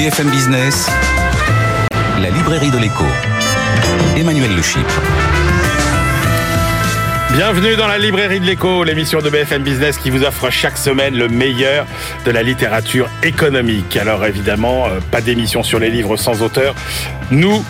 BFM Business, la librairie de l'écho. Emmanuel Le Bienvenue dans la librairie de l'écho, l'émission de BFM Business qui vous offre chaque semaine le meilleur de la littérature économique. Alors évidemment, euh, pas d'émission sur les livres sans auteur. Nous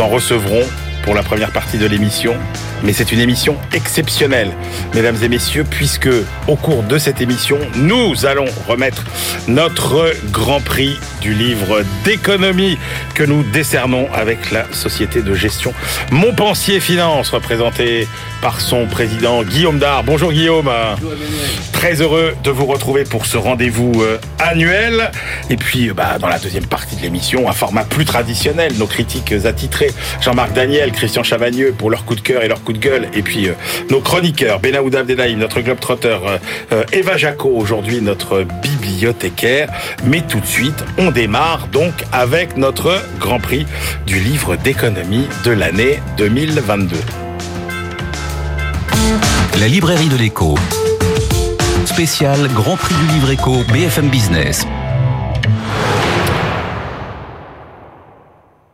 en recevrons pour la première partie de l'émission mais c'est une émission exceptionnelle, mesdames et messieurs, puisque au cours de cette émission, nous allons remettre notre grand prix du livre d'économie que nous décernons avec la société de gestion Montpensier Finance, représentée par son président Guillaume Dard. Bonjour Guillaume. Très heureux de vous retrouver pour ce rendez-vous euh, annuel. Et puis, euh, bah, dans la deuxième partie de l'émission, un format plus traditionnel, nos critiques attitrés, Jean-Marc Daniel, Christian Chavagneux pour leur coup de cœur et leur coup de gueule. Et puis, euh, nos chroniqueurs, Benaoud Abdelhaïm, notre globe-trotteur, Eva Jaco, aujourd'hui notre bibliothécaire. Mais tout de suite, on démarre donc avec notre Grand Prix du livre d'économie de l'année 2022. La librairie de l'écho. Spécial Grand Prix du livre éco BFM Business.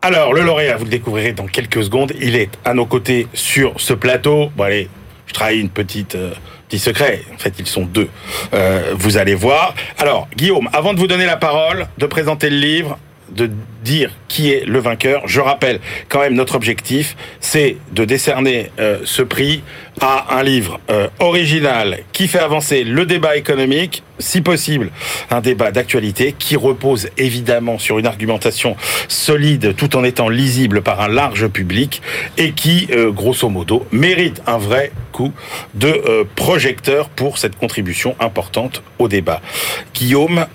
Alors, le lauréat, vous le découvrirez dans quelques secondes. Il est à nos côtés sur ce plateau. Bon, allez, je trahis une petite, euh, petit secret. En fait, ils sont deux. Euh, vous allez voir. Alors, Guillaume, avant de vous donner la parole, de présenter le livre, de dire qui est le vainqueur. Je rappelle quand même notre objectif, c'est de décerner euh, ce prix à un livre euh, original qui fait avancer le débat économique, si possible un débat d'actualité qui repose évidemment sur une argumentation solide tout en étant lisible par un large public et qui, euh, grosso modo, mérite un vrai coup de projecteur pour cette contribution importante au débat. Guillaume,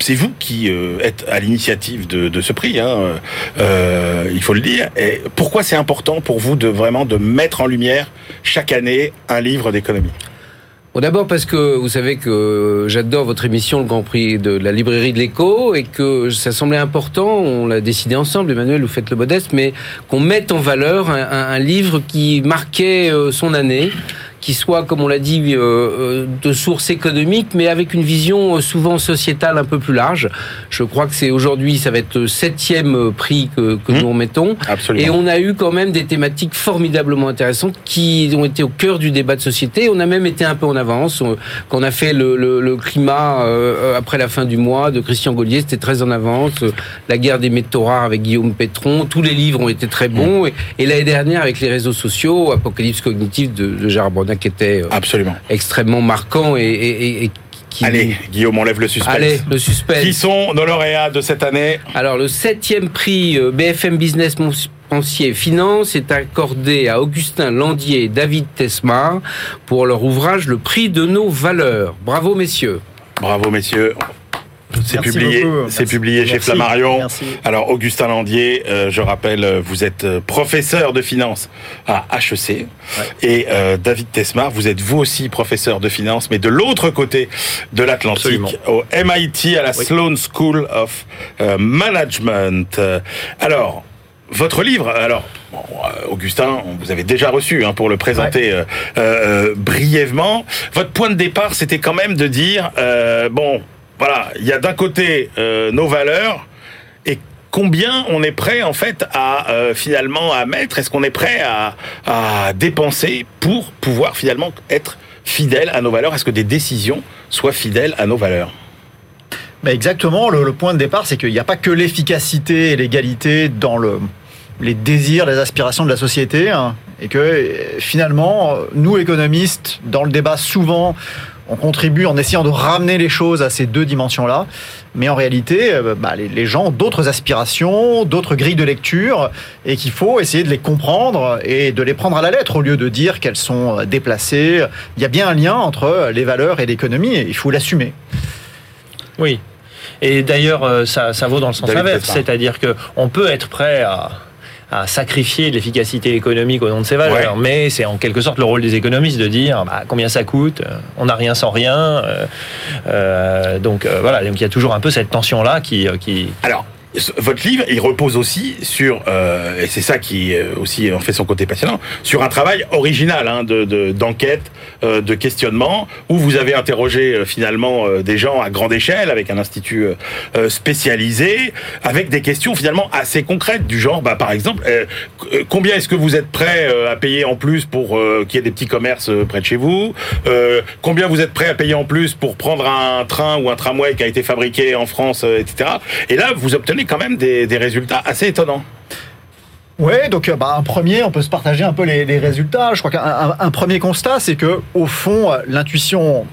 c'est vous qui euh, êtes à l'initiative de, ce prix, hein, euh, il faut le dire. Et pourquoi c'est important pour vous de vraiment de mettre en lumière chaque année un livre d'économie? Bon, D'abord parce que vous savez que j'adore votre émission, le Grand Prix de la librairie de l'écho, et que ça semblait important, on l'a décidé ensemble, Emmanuel, vous faites le modeste, mais qu'on mette en valeur un livre qui marquait euh, son année qui soit, comme on l'a dit, euh, euh, de source économique, mais avec une vision euh, souvent sociétale un peu plus large. Je crois que c'est aujourd'hui, ça va être le septième prix que, que mmh. nous remettons. Absolument. Et on a eu quand même des thématiques formidablement intéressantes qui ont été au cœur du débat de société. On a même été un peu en avance. Quand on a fait le, le, le climat après la fin du mois de Christian Gaulier, c'était très en avance. La guerre des métaux rares avec Guillaume Pétron, tous les livres ont été très bons. Mmh. Et, l'année dernière, avec les réseaux sociaux, Apocalypse cognitive de, de Gérard qui était euh, Absolument. extrêmement marquant et, qui... Allez, Guillaume, on lève le suspense. Allez, le suspense. Qui sont nos lauréats de cette année? Alors, le septième prix euh, BFM Business Montpensier Finance est accordé à Augustin Landier et David Tesmar pour leur ouvrage Le prix de nos valeurs. Bravo, messieurs. Bravo, messieurs. C'est publié, c'est publié chez Flammarion. Alors Augustin Landier, euh, je rappelle, euh, vous êtes euh, professeur de finance à HEC et David Tesmar, vous êtes vous aussi professeur de finance, mais de l'autre côté de l'Atlantique, au MIT à la Sloan School of Management. Alors, votre livre, alors Augustin, vous avez déjà reçu hein, pour le présenter brièvement. Votre point de départ, c'était quand même de dire bon voilà, il y a d'un côté euh, nos valeurs et combien on est prêt en fait à euh, finalement à mettre, est-ce qu'on est prêt à, à, dépenser pour pouvoir finalement être fidèle à nos valeurs? Est-ce que des décisions soient fidèles à nos valeurs? Ben exactement, le, point de départ, c'est qu'il n'y a pas que l'efficacité et l'égalité dans le, les désirs, les aspirations de la société, hein, et que finalement, nous économistes, dans le débat souvent, on contribue en essayant de ramener les choses à ces deux dimensions-là. Mais en réalité, euh, bah, les, gens ont d'autres aspirations, d'autres grilles de lecture, et qu'il faut essayer de les comprendre et de les prendre à la lettre au lieu de dire qu'elles sont euh, déplacées. Il y a bien un lien entre les valeurs et l'économie, et il faut l'assumer. Oui. Et d'ailleurs, euh, ça, ça vaut dans le sens inverse, c'est-à-dire qu'on peut être prêt à à sacrifier l'efficacité économique au nom de ses valeurs. Mais c'est en quelque sorte le rôle des économistes de dire bah, combien ça coûte, euh, on n'a rien sans rien. Euh, euh, donc voilà, donc il y a toujours un peu cette tension là qui, qui... Alors, votre livre, il repose aussi sur, euh, et c'est ça qui euh, aussi en fait son côté passionnant, sur un travail original hein, de d'enquête, de, de, questionnement, où vous avez interrogé finalement des gens à grande échelle avec un institut spécialisé, avec des questions finalement assez concrètes du genre, bah, par exemple, combien est-ce que vous êtes prêt à payer en plus pour qu'il y ait des petits commerces près de chez vous Combien vous êtes prêt à payer en plus pour prendre un train ou un tramway qui a été fabriqué en France, etc. Et là, vous obtenez quand même des, résultats assez étonnants. Oui, donc euh, bah, un premier, on peut se partager un peu les, résultats. Je crois qu'un premier constat, c'est que au fond, euh, l'intuition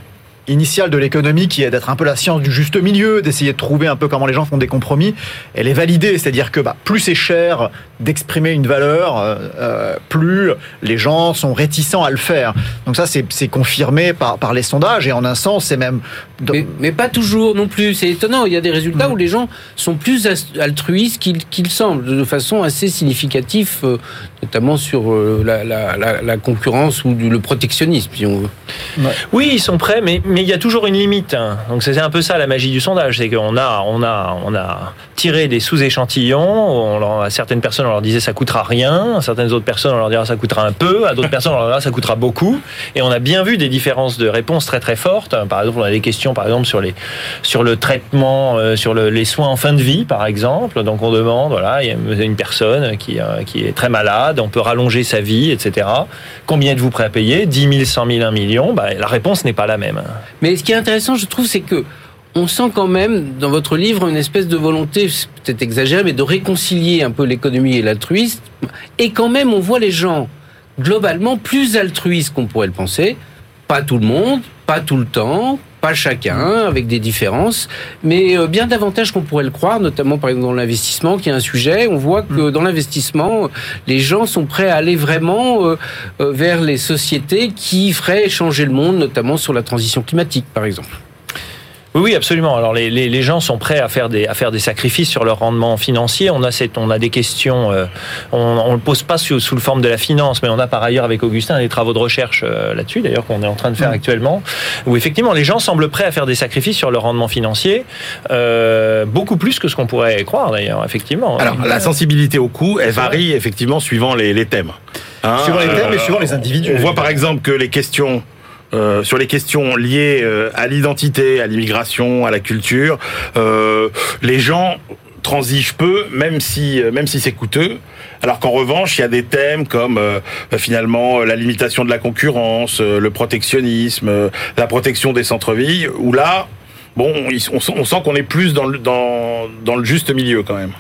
initiale de l'économie qui est d'être un peu la science du juste milieu, d'essayer de trouver un peu comment les gens font des compromis, elle est validée. C'est-à-dire que bah, plus c'est cher d'exprimer une valeur, euh, euh, plus les gens sont réticents à le faire. Donc ça, c'est confirmé par, par les sondages et en un sens, c'est même... Mais, pas toujours non plus. C'est étonnant. Il y a des résultats où les gens sont plus altruistes qu'ils semblent, de façon assez significative, euh, notamment sur la, la, concurrence ou le protectionnisme, si on veut. Oui, ils sont prêts, mais il y a toujours une limite. Hein. Donc c'est un peu ça la magie du sondage, c'est qu'on a, on a, on a tiré des sous-échantillons. À certaines personnes, on leur disait ça coûtera rien. À certaines autres personnes, on leur dira ça coûtera un peu. À d'autres personnes, on leur dira ça coûtera beaucoup. Et on a bien vu des différences de réponses très très fortes. Par exemple, on a des questions, par exemple, sur les, sur le traitement, euh, sur le, les soins en fin de vie, par exemple. Donc on demande, voilà, il y a une personne qui, euh, qui est très malade, on peut rallonger sa vie, etc. Combien êtes-vous prêt à payer? 10 000, 100 000, 1 million? Bah, La réponse n'est pas la même. Mais ce qui est intéressant, je trouve, c'est que on sent quand même dans votre livre une espèce de volonté, peut-être exagérée, mais de réconcilier un peu l'économie et l'altruisme. Et quand même, on voit les gens globalement plus altruistes qu'on pourrait le penser. Pas tout le monde, pas tout le temps, pas chacun, avec des différences, mais euh, bien davantage qu'on pourrait le croire, notamment par exemple dans l'investissement, qui est un sujet. On voit que mm. dans l'investissement, les gens sont prêts à aller vraiment euh, euh, vers les sociétés qui feraient changer le monde, notamment sur la transition climatique, par exemple. Oui, absolument. Alors les, les, les, gens sont prêts à faire des à faire des sacrifices sur leur rendement financier. On a cette, on a des questions. Euh, on, ne le pose pas sous, sous le forme de la finance, mais on a par ailleurs avec Augustin des travaux de recherche euh, là-dessus, d'ailleurs qu'on est en train de faire mm. actuellement, où effectivement les gens semblent prêts à faire des sacrifices sur leur rendement financier, euh, beaucoup plus que ce qu'on pourrait croire d'ailleurs, effectivement. Alors la sensibilité au coût, elle varie effectivement suivant les, les thèmes. Hein, suivant les thèmes et suivant les individus. On voit par exemple que les questions euh, sur les questions liées euh, à l'identité, à l'immigration, à la culture, euh, les gens transigent peu, même si même si c'est coûteux. Alors qu'en revanche, il y a des thèmes comme finalement la limitation de la concurrence, le protectionnisme, la protection des centres-villes, où là, bon, on, sent qu'on est plus dans le, juste milieu quand même.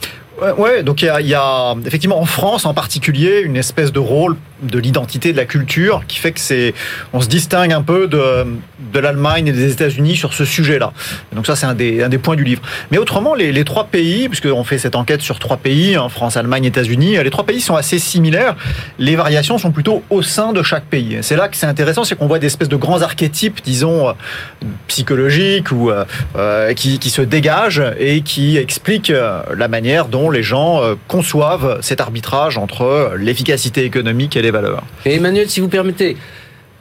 Ouais, donc il y a, effectivement en France en particulier une espèce de rôle de l'identité de la culture qui fait que c'est on se distingue un peu de, de l'Allemagne et des États-Unis sur ce sujet-là. Donc ça c'est un des, un des points du livre. Mais autrement les, les trois pays, puisqu'on fait cette enquête sur trois pays, hein, France, Allemagne, États-Unis, les trois pays sont assez similaires. Les variations sont plutôt au sein de chaque pays. C'est là que c'est intéressant, c'est qu'on voit des espèces de grands archétypes, disons psychologiques ou euh, euh qui, qui se dégagent et qui expliquent euh, la manière dont les gens euh, conçoivent cet arbitrage entre euh, l'efficacité économique et les valeurs. Et Emmanuel, si vous permettez,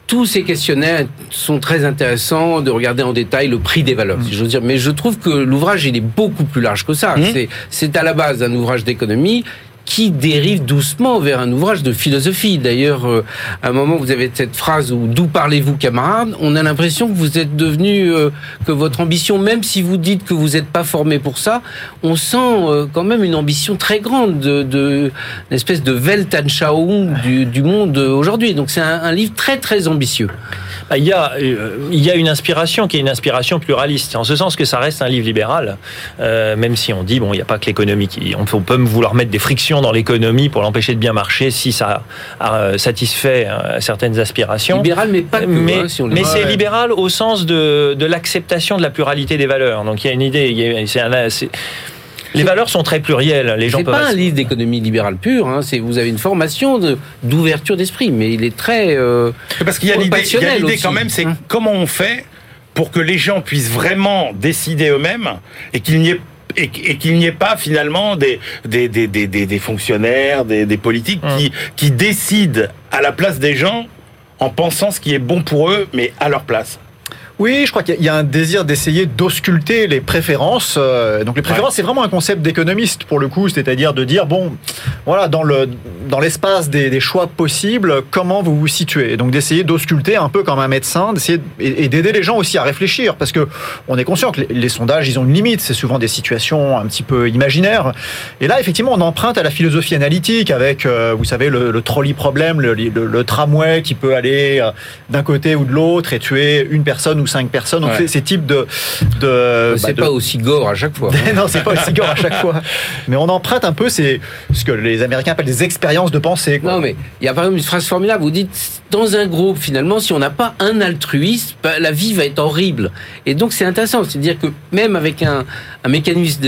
tous ces questionnaires sont très intéressants de regarder en détail le prix des valeurs, si j'ose dire. Mais je trouve que l'ouvrage, il est beaucoup plus large que ça. Mmh. C'est à la base d'un ouvrage d'économie qui dérive doucement vers un ouvrage de philosophie. D'ailleurs, euh, à un moment, vous avez cette phrase où d'où parlez-vous, camarades On a l'impression que vous êtes devenu, euh, que votre ambition, même si vous dites que vous n'êtes pas formé pour ça, on sent euh, quand même une ambition très grande de, une espèce de Weltanschauung du, du monde aujourd'hui. Donc c'est un, livre très très ambitieux. Bah, il y, a, il y a une inspiration qui est une inspiration pluraliste, en ce sens que ça reste un livre libéral, même si on dit, bon, il n'y a pas que l'économie. On peut, on peut vouloir mettre des frictions dans l'économie pour l'empêcher de bien marcher si ça euh, satisfait euh, certaines aspirations. Libéral, mais pas que. Mais, hein, mais c'est libéral au sens de, de l'acceptation de la pluralité des valeurs. Donc il y a une idée. C'est les valeurs sont très plurielles. Les gens C'est pas un livre d'économie libérale pure. Hein. C'est vous avez une formation d'ouverture d'esprit, mais il est très euh, parce qu'il y a l'idée quand même, c'est hein. comment on fait pour que les gens puissent vraiment décider eux-mêmes et qu'il n'y ait et, qu'il n'y ait pas finalement des, des, des, des, des fonctionnaires, des, des politiques hum. qui, qui décident à la place des gens en pensant ce qui est bon pour eux, mais à leur place. Oui, je crois qu'il y a un désir d'essayer d'ausculter les préférences. Euh, donc les préférences, c'est vraiment un concept d'économiste pour le coup, c'est-à-dire de dire bon, voilà, dans le dans l'espace des, choix possibles, comment vous vous situez. Et donc d'essayer d'ausculter un peu comme un médecin, d'essayer et, d'aider les gens aussi à réfléchir, parce que on est conscient que les, sondages, ils ont une limite. C'est souvent des situations un petit peu imaginaires. Et là, effectivement, on emprunte à la philosophie analytique avec, euh, vous savez, le, trolley problème, le, le, tramway qui peut aller euh, d'un côté ou de l'autre et tuer une personne ou cinq personnes. Donc ces types de, de c'est bah, pas aussi gore à chaque fois. Non, c'est pas aussi gore à chaque fois. Mais on emprunte un peu c'est ce que les Américains appellent des expériences de pensée. Non, mais il y a par exemple une phrase formidable. Vous dites dans un groupe, finalement, si on n'a pas un altruiste, bah, la vie va être horrible. Et donc c'est intéressant, c'est-à-dire que même avec un, un mécanisme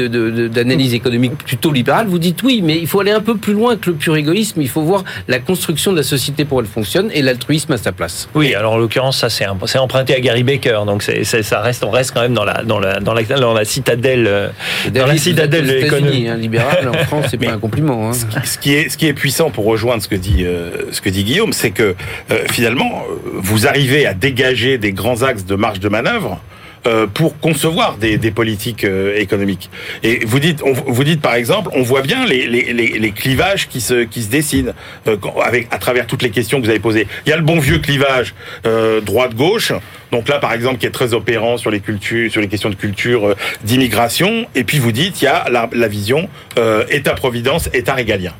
d'analyse de, économique plutôt libéral, vous dites oui, mais il faut aller un peu plus loin que le pur égoïsme. Il faut voir la construction de la société pour elle fonctionne et l'altruisme à sa place. Oui, alors en l'occurrence, ça c'est emprunté à Gary Baker, donc c'est ça reste, on reste quand même dans la dans la dans la, dans la citadelle, euh, dans la citadelle économique. Hein, libéral en France, c'est pas un compliment. Hein. Ce, qui est ce qui est puissant pour rejoindre ce que dit euh, ce que dit Guillaume, c'est que euh, finalement vous arrivez à dégager des grands axes de marge de manœuvre euh, pour concevoir des, politiques euh, économiques. Et vous dites, vous dites par exemple, on voit bien les, clivages qui se, qui se dessinent euh, avec, à travers toutes les questions que vous avez posées. Il y a le bon vieux clivage droite-gauche. Donc là, par exemple, qui est très opérant sur les cultures, sur les questions de culture, d'immigration. Et puis vous dites, il y a la, vision État-providence, État régalien.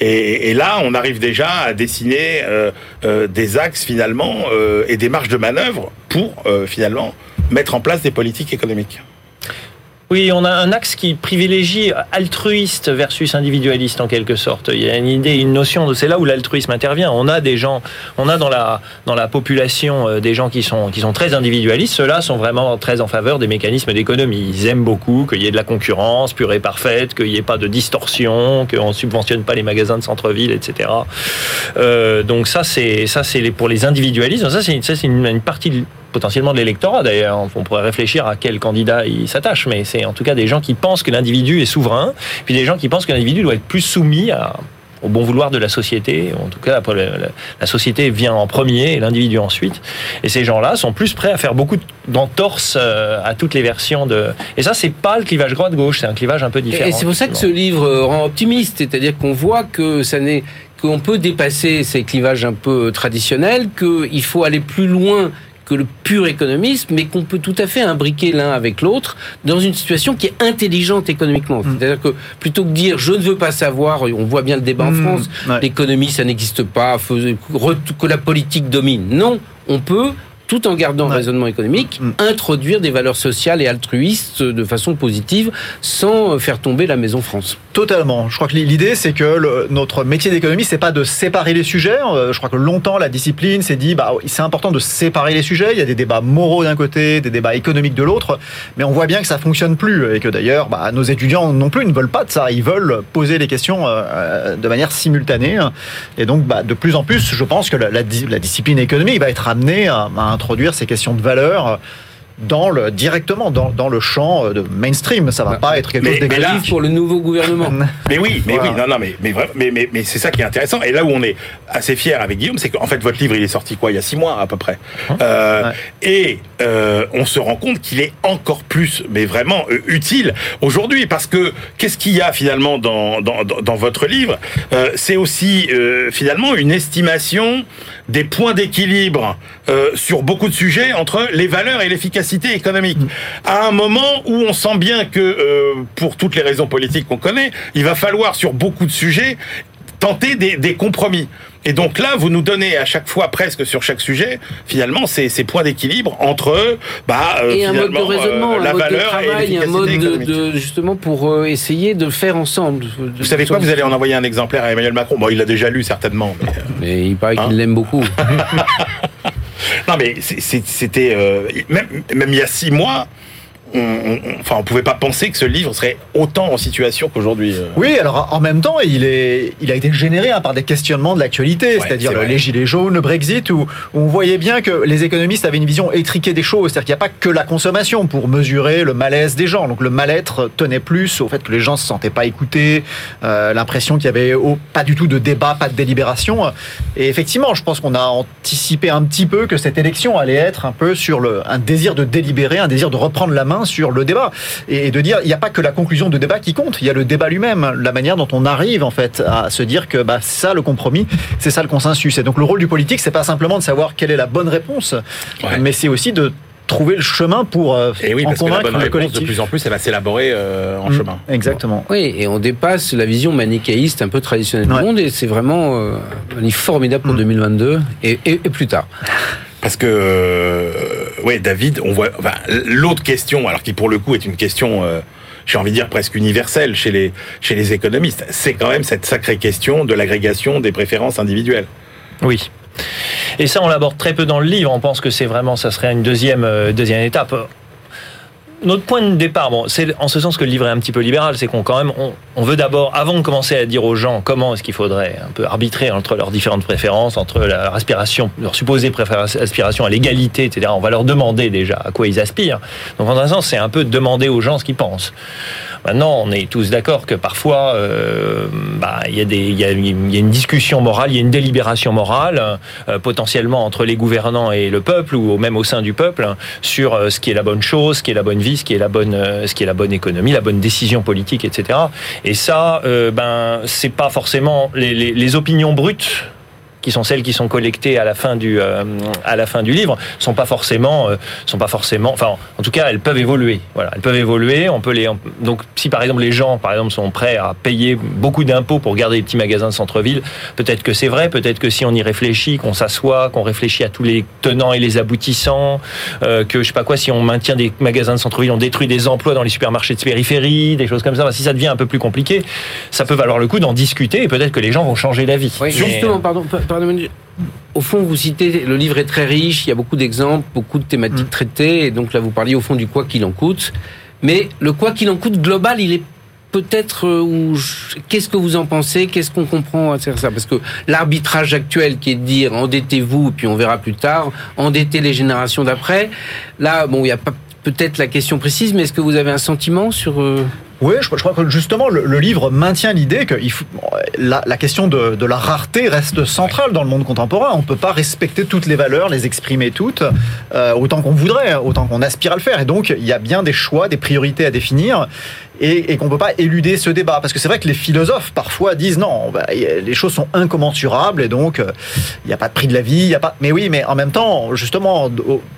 Et, là, on arrive déjà à dessiner euh, euh, des axes finalement euh, et des marges de manœuvre pour finalement mettre en place des politiques économiques. Oui, on a un axe qui privilégie altruiste versus individualiste en quelque sorte. Il y a une idée, une notion de c'est là où l'altruisme intervient. On a des gens, on a dans la dans la population euh, des gens qui sont qui sont très individualistes. Ceux-là sont vraiment très en faveur des mécanismes d'économie. Ils aiment beaucoup qu'il y ait de la concurrence pure et parfaite, qu'il n'y ait pas de distorsion, qu'on subventionne pas les magasins de centre-ville, etc. Euh, donc ça c'est ça c'est pour les individualistes. Ça c'est ça c'est une, une partie potentiellement de l'électorat d'ailleurs. On pourrait réfléchir à quel candidat il s'attache, mais c'est en tout cas des gens qui pensent que l'individu est souverain, puis des gens qui pensent que l'individu doit être plus soumis au bon vouloir de la société. En tout cas, la, société vient en premier et l'individu ensuite. Et ces gens-là sont plus prêts à faire beaucoup d'entorses euh, à toutes les versions de. Et ça, c'est pas le clivage droite-gauche, c'est un clivage un peu différent. Et c'est pour ça que ce livre rend optimiste, c'est-à-dire qu'on voit que ça n'est qu'on peut dépasser ces clivages un peu traditionnels, qu'il faut aller plus loin que le pur économisme, mais qu'on peut tout à fait imbriquer l'un avec l'autre dans une situation qui est intelligente économiquement. Mm. C'est-à-dire que plutôt que dire je ne veux pas savoir, on voit bien le débat en mm. France, l'économie ça n'existe pas, que la politique domine. Non, on peut tout en gardant le raisonnement économique, mm. introduire des valeurs sociales et altruistes de façon positive sans faire tomber la maison France. Totalement. Je crois que l'idée, c'est que notre métier d'économiste, c'est pas de séparer les sujets. Euh, je crois que longtemps, la discipline s'est dit, bah, c'est important de séparer les sujets. Il y a des débats moraux d'un côté, des débats économiques de l'autre, mais on voit bien que ça fonctionne plus et que d'ailleurs, bah, nos étudiants non plus ne veulent pas de ça. Ils veulent poser les questions euh, euh, de manière simultanée. Et donc, bah, de plus en plus, je pense que la, la, discipline économique va être amenée à, à introduire ces questions de valeur dans le, directement dans, dans le champ euh, de mainstream. Ça va bah, pas être quelque chose d'égalif pour le nouveau gouvernement. mais oui, mais oui, non, non, mais, mais, mais, mais, mais c'est ça qui est intéressant. Et là où on est assez fier avec Guillaume, c'est qu'en fait, votre livre, il est sorti quoi Il y a six mois à peu près. Hein euh, Et euh, on se rend compte qu'il est encore plus, mais vraiment euh, utile aujourd'hui. Parce que qu'est-ce qu'il y a finalement dans, dans, dans votre livre? C'est aussi finalement une estimation des points d'équilibre sur beaucoup de sujets entre les valeurs et l'efficacité économique. À un moment où on sent bien que, euh, pour toutes les raisons politiques qu'on connaît, il va falloir sur beaucoup de sujets tenter des, compromis. Et donc là, vous nous donnez à chaque fois, presque sur chaque sujet, finalement, ces, ces points d'équilibre entre bah, euh, et un mode de raisonnement, euh, la un valeur mode de travail, et un mode de, justement pour essayer de faire ensemble. vous savez quoi Vous allez en envoyer un exemplaire à Emmanuel Macron. Bon, il l'a déjà lu certainement. Mais, mais il paraît qu'il hein l'aime beaucoup. Non, mais c'était euh, même, même il y a six mois. On, enfin, on pouvait pas penser que ce livre serait autant en situation qu'aujourd'hui. Euh. Oui, alors en même temps, il, est, il a été généré hein, par des questionnements de l'actualité, c'est-à-dire les gilets jaunes, le Brexit, où, on voyait bien que les économistes avaient une vision étriquée des choses, c'est-à-dire qu'il n'y a pas que la consommation pour mesurer le malaise des gens. Donc le mal-être tenait plus au fait que les gens se sentaient pas écoutés, euh, l'impression qu'il y avait pas du tout de débat, pas de délibération. Et effectivement, je pense qu'on a anticipé un petit peu que cette élection allait être un peu sur le, un désir de délibérer, un désir de reprendre la main sur le débat et de dire il n'y a pas que la conclusion de débat qui compte, il y a le débat lui-même, la manière dont on arrive en fait à se dire que bah, ça le compromis, c'est ça le consensus. Et donc le rôle du politique, c'est pas simplement de savoir quelle est la bonne réponse, mais c'est aussi de trouver le chemin pour euh, et oui, parce que la bonne réponse, De plus en plus, elle va s'élaborer euh, en mm, chemin. Exactement. Oui, et on dépasse la vision manichéiste un peu traditionnelle du monde, et c'est vraiment euh, un livre formidable pour 2022 mm. et, et, et, plus tard. Parce que, euh, ouais, David, on voit l'autre question, alors qui pour le coup est une question, euh, j'ai envie de dire presque universelle chez les chez les économistes, c'est quand même cette sacrée question de l'agrégation des préférences individuelles. Oui. Et ça, on l'aborde très peu dans le livre. On pense que c'est vraiment, ça serait une deuxième euh, deuxième étape notre point de départ, bon, c'est en ce sens que le livre est un petit peu libéral, c'est qu'on quand même, on, veut d'abord, avant de commencer à dire aux gens comment est-ce qu'il faudrait un peu arbitrer entre leurs différentes préférences, entre leur aspiration, leur supposée aspiration à l'égalité, etc. On va leur demander déjà à quoi ils aspirent. Donc en un sens, c'est un peu demander aux gens ce qu'ils pensent. Maintenant, on est tous d'accord que parfois, euh, bah, il y, a une discussion morale, il y a une délibération morale, euh, potentiellement entre les gouvernants et le peuple, ou même au sein du peuple, sur euh, ce qui est la bonne chose, ce qui est la bonne vie, ce qui est la bonne, ce qui est la bonne économie, la bonne décision politique, etc. Et ça, ben, c'est pas forcément les opinions brutes qui sont celles qui sont collectées à la fin du euh, à la fin du livre, sont pas forcément euh, sont pas forcément. Enfin, en tout cas, elles peuvent évoluer. Voilà, elles peuvent évoluer. On peut les donc si par exemple les gens par exemple sont prêts à payer beaucoup d'impôts pour garder les petits magasins de centre-ville, peut-être que c'est vrai. Peut-être que si on y réfléchit, qu'on s'assoit, qu'on réfléchit à tous les tenants et les aboutissants, euh, que je sais pas quoi, si on maintient des magasins de centre-ville, on détruit des emplois dans les supermarchés de périphérie, des choses comme ça. Si ça devient un peu plus compliqué, ça peut valoir le coup d'en discuter et peut-être que les gens vont changer d'avis. Oui, Justement, pardon, au fond, vous citez, le livre est très riche, il y a beaucoup d'exemples, beaucoup de thématiques mm. traitées, et donc là, vous parliez au fond du quoi qu'il en coûte. Mais le quoi qu'il en coûte global, il est peut-être euh, qu'est-ce que vous en pensez? Qu'est-ce qu'on comprend à faire ça? Parce que l'arbitrage actuel qui est de dire endettez-vous puis on verra plus tard, endettez les générations d'après. Là, bon, il n'y a pas peut-être la question précise, mais est-ce que vous avez un sentiment sur euh, oui, je, crois que justement le, livre maintient l'idée que la, question de, de, la rareté reste centrale dans le monde contemporain. On ne peut pas respecter toutes les valeurs, les exprimer toutes, euh, autant qu'on voudrait, autant qu'on aspire à le faire. Et donc, il y a bien des choix, des priorités à définir et, et qu'on ne peut pas éluder ce débat. Parce que c'est vrai que les philosophes parfois disent non, bah, les choses sont incommensurables et donc euh, il n'y a pas de prix de la vie. Y a pas... Mais oui, mais en même temps, justement,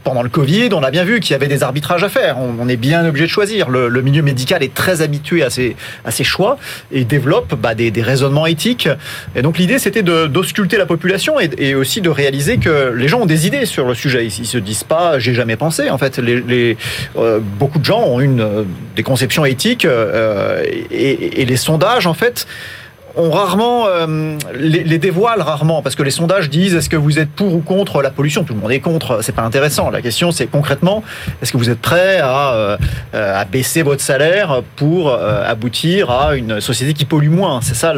pendant le Covid, on a bien vu qu'il y avait des arbitrages à faire. On, est bien obligé de choisir. Le, le, milieu médical est très habitué à ces, à ces choix et développe bah, des, des, raisonnements éthiques. Et donc l'idée, c'était d'ausculter la population et, et, aussi de réaliser que les gens ont des idées sur le sujet. Ils, se disent pas, j'ai jamais pensé. En fait, les, les euh, beaucoup de gens ont une, euh, des conceptions éthiques euh, et, et, les sondages, en fait, ont rarement euh, les, dévoilent rarement parce que les sondages disent est-ce que vous êtes pour ou contre la pollution? Tout le monde est contre, c'est pas intéressant. La question c'est concrètement est-ce que vous êtes prêt à, euh, à baisser votre salaire pour euh, aboutir à une société qui pollue moins? C'est ça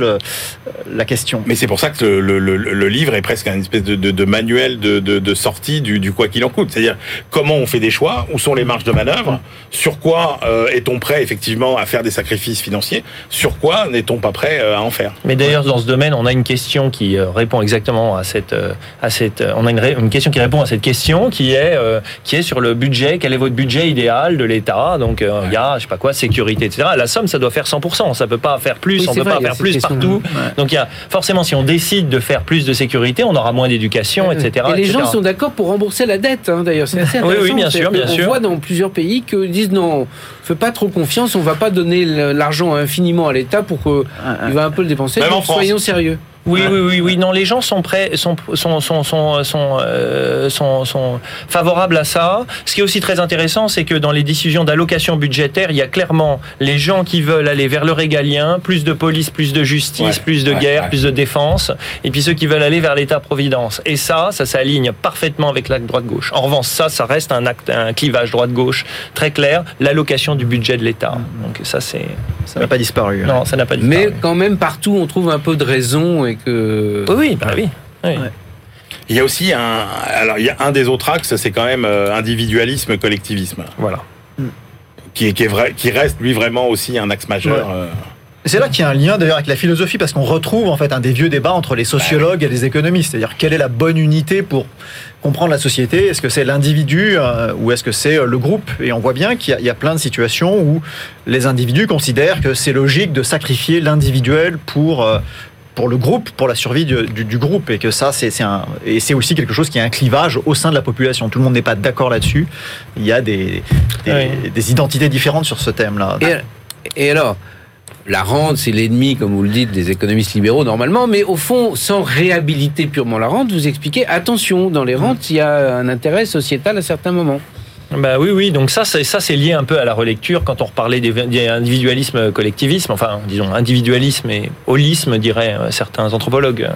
la question. Mais c'est pour ça que le, livre est presque une espèce de, de, de manuel de, de, sortie du, du quoi qu'il en coûte. C'est-à-dire comment on fait des choix, où sont les marges de manœuvre, sur quoi est-on prêt effectivement à faire des sacrifices financiers, sur quoi n'est-on pas prêt à en faire? Mais d'ailleurs, dans ce domaine, on a une question qui euh, répond exactement à cette, euh, à cette, euh, on a une, une question qui répond à cette question, qui est, qui est sur le budget. Quel est votre budget idéal de l'État? Donc, il y a, je sais pas quoi, sécurité, etc. La somme, ça doit faire 100%. Ça peut pas faire plus. on peut pas faire plus partout. Donc, il y a forcément, si on décide de faire plus de sécurité, on aura moins d'éducation, etc. Et les gens sont d'accord pour rembourser la dette. Hein, d'ailleurs, c'est assez intéressant. Oui, oui, bien sûr, bien on sûr. On voit dans plusieurs pays que disent non, fais pas trop confiance. On va pas donner l'argent infiniment à l'État pour qu'il va un peu le dépenser. Même en France. Soyons sérieux. Oui, oui, oui, oui. Non, les gens sont prêts, sont, sont, sont, sont, sont, euh, sont, sont favorables à ça. Ce qui est aussi très intéressant, c'est que dans les décisions d'allocation budgétaire, il y a clairement les gens qui veulent aller vers le régalien, plus de police, plus de justice, plus de guerre, plus de défense, et puis ceux qui veulent aller vers l'État-providence. Et ça, ça s'aligne parfaitement avec l'acte droite-gauche. En revanche, ça, ça reste un acte, un clivage droite-gauche très clair, l'allocation du budget de l'État. Donc ça, c'est ça n'a pas disparu. Hein. Non, ça n'a pas disparu. Mais quand même, partout, on trouve un peu de raison et que. Oui, bah oui. oui. Il y a aussi un, alors il y a un des autres axes, c'est quand même euh, individualisme, collectivisme. Voilà. Qui, qui, est vrai, qui reste lui vraiment aussi un axe majeur. Euh. C'est là qu'il y a un lien d'ailleurs avec la philosophie parce qu'on retrouve en fait un des vieux débats entre les sociologues et les économistes, c'est-à-dire quelle est la bonne unité pour comprendre la société? Est-ce que c'est l'individu euh, ou est-ce que c'est le groupe? Et on voit bien qu'il y, a plein de situations où les individus considèrent que c'est logique de sacrifier l'individuel pour euh, pour le groupe, pour la survie du, du, groupe, et que ça, c'est un, et c'est aussi quelque chose qui a un clivage au sein de la population. Tout le monde n'est pas d'accord là-dessus. Il y a des, des, identités différentes sur ce thème-là. Et, et alors, la rente, c'est l'ennemi, comme vous le dites, des économistes libéraux normalement, mais au fond, sans réhabiliter purement la rente, vous expliquez, attention, dans les rentes, il y a un intérêt sociétal à certains moments. Bah oui, oui. Donc ça, c'est ça, c'est lié un peu à la relecture quand on reparlait des, individualisme, collectivisme, enfin, disons individualisme et holisme, diraient euh, certains anthropologues euh,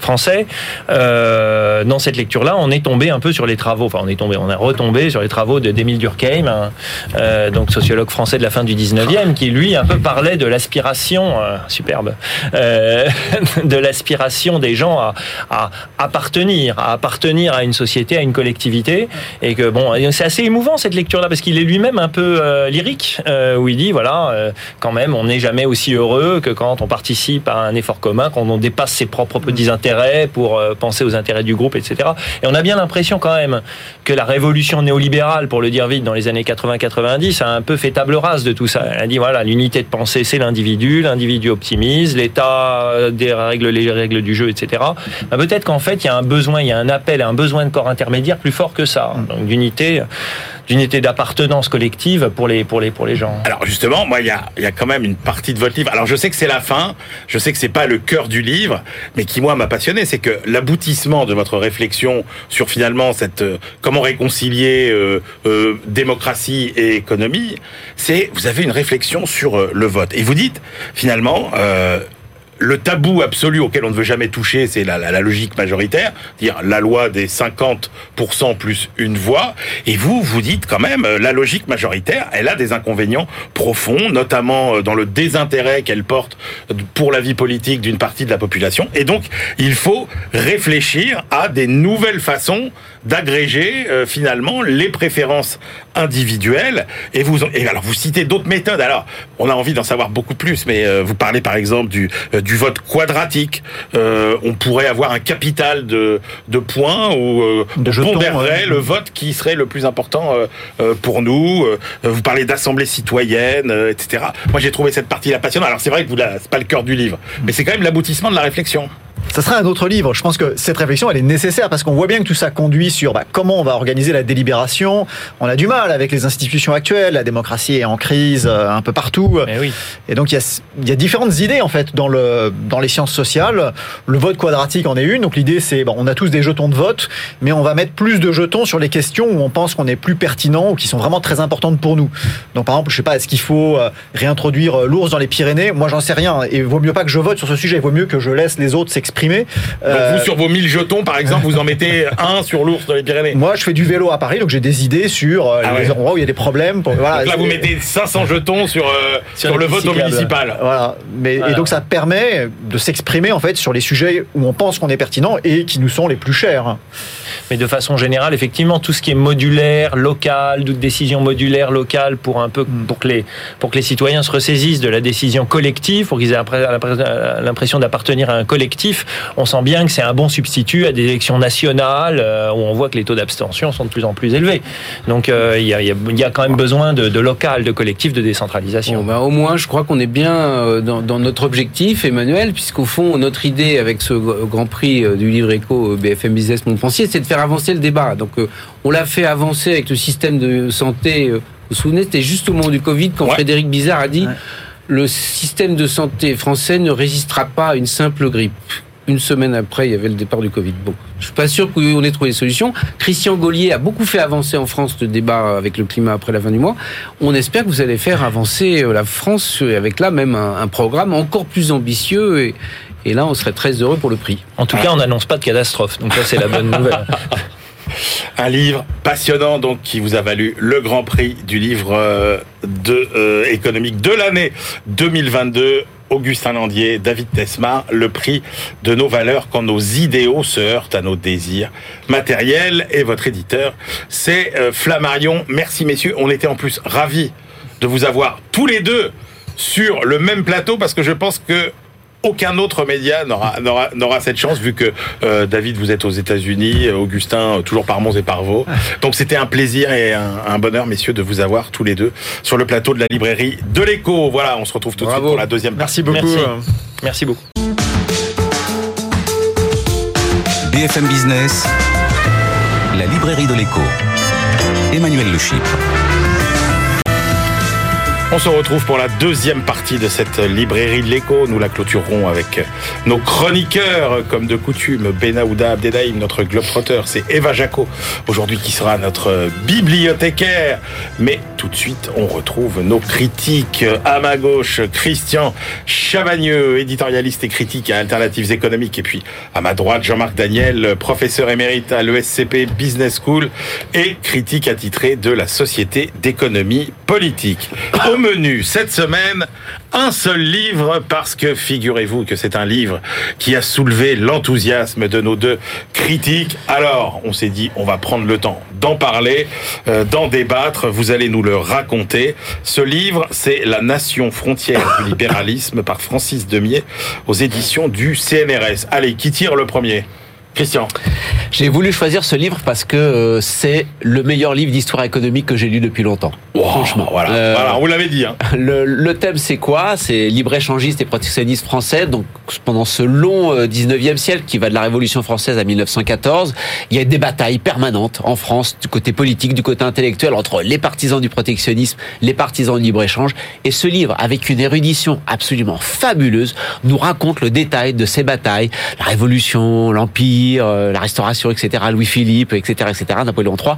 français. Euh, dans cette lecture-là, on est tombé un peu sur les travaux. Enfin, on est tombé, on est retombé sur les travaux de d'Émile Durkheim, hein, euh, donc sociologue français de la fin du 19e, qui lui un peu parlait de l'aspiration, euh, superbe, euh, de l'aspiration des gens à, à, appartenir, à appartenir à une société, à une collectivité, et que bon, c'est assez cette lecture-là parce qu'il est lui-même un peu euh, lyrique euh, où il dit voilà euh, quand même on n'est jamais aussi heureux que quand on participe à un effort commun, quand on dépasse ses propres petits intérêts pour penser aux intérêts du groupe, etc. Et on a bien l'impression quand même que la révolution néolibérale, pour le dire vite, dans les années 80-90, a un peu fait table rase de tout ça. Elle a dit voilà l'unité de pensée c'est l'individu, l'individu optimise, l'État dérègle les règles du jeu, etc. Bah, peut-être qu'en fait il y a un besoin, il y a un appel, un besoin de corps intermédiaire plus fort que ça, donc d'unité d'unité d'appartenance collective pour les, pour, les, pour les gens. Alors justement, moi, il y a, y a quand même une partie de votre livre. Alors je sais que c'est la fin, je sais que c'est pas le cœur du livre, mais qui moi m'a passionné, c'est que l'aboutissement de votre réflexion sur finalement cette euh, comment réconcilier euh, euh, démocratie et économie, c'est vous avez une réflexion sur le vote et vous dites finalement le tabou absolu auquel on ne veut jamais toucher, c'est la, logique majoritaire, dire la loi des 50% plus une voix. Et vous, vous dites quand même, euh, la logique majoritaire, elle a des inconvénients profonds, notamment euh, dans le désintérêt qu'elle porte pour la vie politique d'une partie de la population. Et donc, il faut réfléchir à des nouvelles façons d'agréger euh, finalement les préférences individuelles. Et vous, et alors vous citez d'autres méthodes. Alors, on a envie d'en savoir beaucoup plus, mais vous parlez par exemple du du vote quadratique. Euh, on pourrait avoir un capital de, de points où euh, de on pondérerait le vote qui serait le plus important euh, pour nous. vous parlez d'assemblée citoyenne, etc. Moi, j'ai trouvé cette partie-là passionnante. Alors, c'est vrai que vous, c'est pas le cœur du livre, mais c'est quand même l'aboutissement de la réflexion. Ça sera un autre livre. Je pense que cette réflexion, elle est nécessaire parce qu'on voit bien que tout ça conduit sur bah, comment on va organiser la délibération. On a du mal avec les institutions actuelles. La démocratie est en crise euh, un peu partout. oui. Et donc, il y, a, il y a, différentes idées, en fait, dans, le, dans les sciences sociales. Le vote quadratique en est une. Donc, l'idée, c'est, bon, on a tous des jetons de vote, mais on va mettre plus de jetons sur les questions où on pense qu'on est plus pertinent ou qui sont vraiment très importantes pour nous. Donc, par exemple, je sais pas, est-ce qu'il faut euh, réintroduire euh, l'ours dans les Pyrénées? Moi, j'en sais rien. Et il vaut mieux pas que je vote sur ce sujet. Il vaut mieux que je laisse les autres s'exprimer donc vous, euh, sur vos 1000 jetons, par exemple, vous en mettez un sur l'ours dans les Pyrénées Moi, je fais du vélo à Paris, donc j'ai des idées sur euh, ah les endroits où il y a des problèmes. Pour, voilà. Donc là, vous mettez 500 jetons sur, euh, sur, le vote municipal. Voilà. Mais, Et donc, ça permet de s'exprimer, en fait, sur les sujets où on pense qu'on est pertinent et qui nous sont les plus chers. Mais de façon générale, effectivement, tout ce qui est modulaire, local, de décision modulaire, locale, pour un peu, hmm. pour que les, pour que les citoyens se ressaisissent de la décision collective, pour qu'ils aient l'impression d'appartenir à un collectif, on sent bien que c'est un bon substitut à des élections nationales euh, où on voit que les taux d'abstention sont de plus en plus élevés. Donc euh, il y, a, quand même besoin de, local, de collectif, de décentralisation. Bon, bah, au moins, je crois qu'on est bien euh, dans, notre objectif, Emmanuel, puisqu'au fond, notre idée avec ce Grand Prix du livre éco BFM Business Montpensier, c'est de faire avancer le débat. Donc on l'a fait avancer avec le système de santé. Vous vous souvenez, c'était juste au moment du Covid quand Frédéric Bizarre a dit le système de santé français ne résistera pas à une simple grippe. une semaine après, il y avait le départ du Covid. Bon, je suis pas sûr qu'on ait trouvé des solutions. Christian Gaulier a beaucoup fait avancer en France le débat avec le climat après la fin du mois. On espère que vous allez faire avancer la France avec là même un, programme encore plus ambitieux et, et là, on serait très heureux pour le prix. En tout cas, on n'annonce pas de catastrophe. Donc ça, c'est la bonne nouvelle. Un livre passionnant donc qui vous a valu le Grand Prix du livre euh, de, euh, économique de l'année 2022. Augustin Landier, David Tesma, le prix de nos valeurs quand nos idéaux se heurtent à nos désirs matériels. Et votre éditeur, c'est euh, Flammarion. Merci messieurs, on était en plus ravis de vous avoir tous les deux sur le même plateau parce que je pense que aucun autre média n'aura cette chance vu que euh, David vous êtes aux États-Unis, Augustin euh, toujours par Mons et par Vaux. Donc c'était un plaisir et un, bonheur messieurs de vous avoir tous les deux sur le plateau de la librairie de l'Écho. Voilà, on se retrouve tout de suite pour la deuxième partie. Merci beaucoup. Merci, Merci beaucoup. BFM Business, la librairie de l'Écho. Emmanuel Le Chypre. On se retrouve pour la deuxième partie de cette librairie de l'écho. Nous la clôturerons avec nos chroniqueurs, comme de coutume. Benaouda Abdedaïm, notre globetrotter, c'est Eva Jaco, aujourd'hui qui sera notre bibliothécaire. Mais tout de suite, on retrouve nos critiques. À ma gauche, Christian Chavagneux, éditorialiste et critique à Alternatives économiques. Et puis, à ma droite, Jean-Marc Daniel, professeur émérite à l'ESCP Business School et critique attitré de la Société d'économie politique menu cette semaine, un seul livre parce que figurez-vous que c'est un livre qui a soulevé l'enthousiasme de nos deux critiques. Alors, on s'est dit, on va prendre le temps d'en parler, euh, d'en débattre. Vous allez nous le raconter. Ce livre, c'est La Nation frontière du libéralisme par Francis Demier aux éditions du CNRS. Allez, qui tire le premier? Christian. J'ai voulu choisir ce livre parce que euh, c'est le meilleur livre d'histoire économique que j'ai lu depuis longtemps. franchement. Voilà, euh, voilà on vous l'avait dit. Hein. Le, thème, c'est quoi? C'est libre-échangiste et protectionniste français. Donc, pendant ce long 19e euh, siècle qui va de la Révolution française à 1914, il y a des batailles permanentes en France, du côté politique, du côté intellectuel, entre les partisans du protectionnisme, les partisans du libre-échange. Et ce livre, avec une érudition absolument fabuleuse, nous raconte le détail de ces batailles, la Révolution, l'Empire, euh, la Restauration, etc., Louis-Philippe, etc., etc., Napoléon III,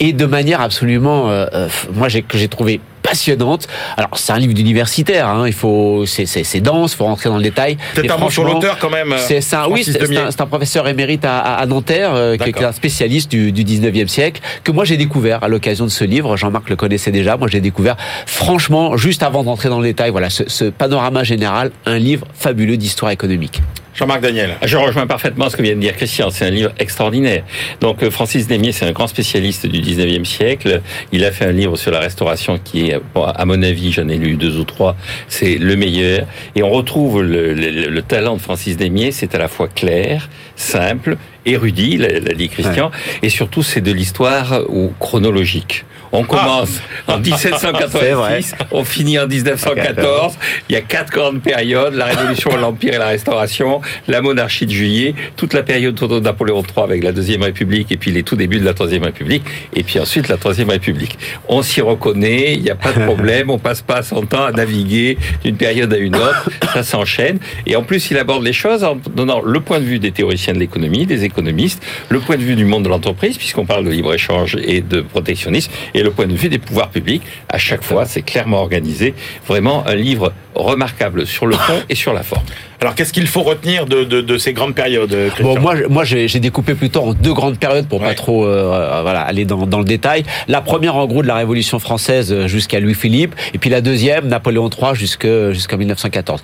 et de manière absolument, euh, euh, moi, j'ai, que j'ai trouvé passionnante. Alors c'est un livre d'universitaire, hein, il faut, c'est, dense, faut rentrer dans le détail. Peut-être un mot sur l'auteur quand même. C'est ça, oui, c'est, un, professeur émérite à, à Nanterre, qui est un spécialiste du, du 19e siècle, que moi j'ai découvert à l'occasion de ce livre. Jean-Marc le connaissait déjà, moi j'ai découvert, franchement, juste avant d'entrer dans le détail, voilà, ce, ce panorama général, un livre fabuleux d'histoire économique. Jean-Marc Daniel. Je rejoins parfaitement ce que vient de dire Christian. C'est un livre extraordinaire. Donc euh, Francis Demier, c'est un grand spécialiste du 19e siècle. Il a fait un livre sur la restauration qui est, à mon avis, j'en ai lu deux ou trois, c'est le meilleur. Et on retrouve le, le, talent de Francis Demier, c'est à la fois clair, simple, érudit, l'a dit Christian, et surtout c'est de l'histoire chronologique. On commence ah. en 1786, on finit en 1914. Il y a quatre grandes périodes la Révolution, l'Empire et la Restauration, la monarchie de Juillet, toute la période autour de Napoléon III avec la Deuxième République et puis les tout débuts de la Troisième République et puis ensuite la Troisième République. On s'y reconnaît, il n'y a pas de problème, on passe pas son temps à naviguer d'une période à une autre, ça s'enchaîne. Et en plus, il aborde les choses en donnant le point de vue des théoriciens de l'économie, des économistes, le point de vue du monde de l'entreprise, puisqu'on parle de libre-échange et de protectionnisme, et le point de vue des pouvoirs publics. À chaque fois, c'est clairement organisé. Vraiment un livre remarquable sur le fond et sur la forme. Alors, qu'est-ce qu'il faut retenir de, de, ces grandes périodes Bon, moi, moi, j'ai découpé plutôt en deux grandes périodes pour pas trop, euh, euh, voilà, aller dans, dans le détail. La première, en gros, de la Révolution française jusqu'à Louis Philippe, et puis la deuxième, Napoléon III jusqu'en 1914.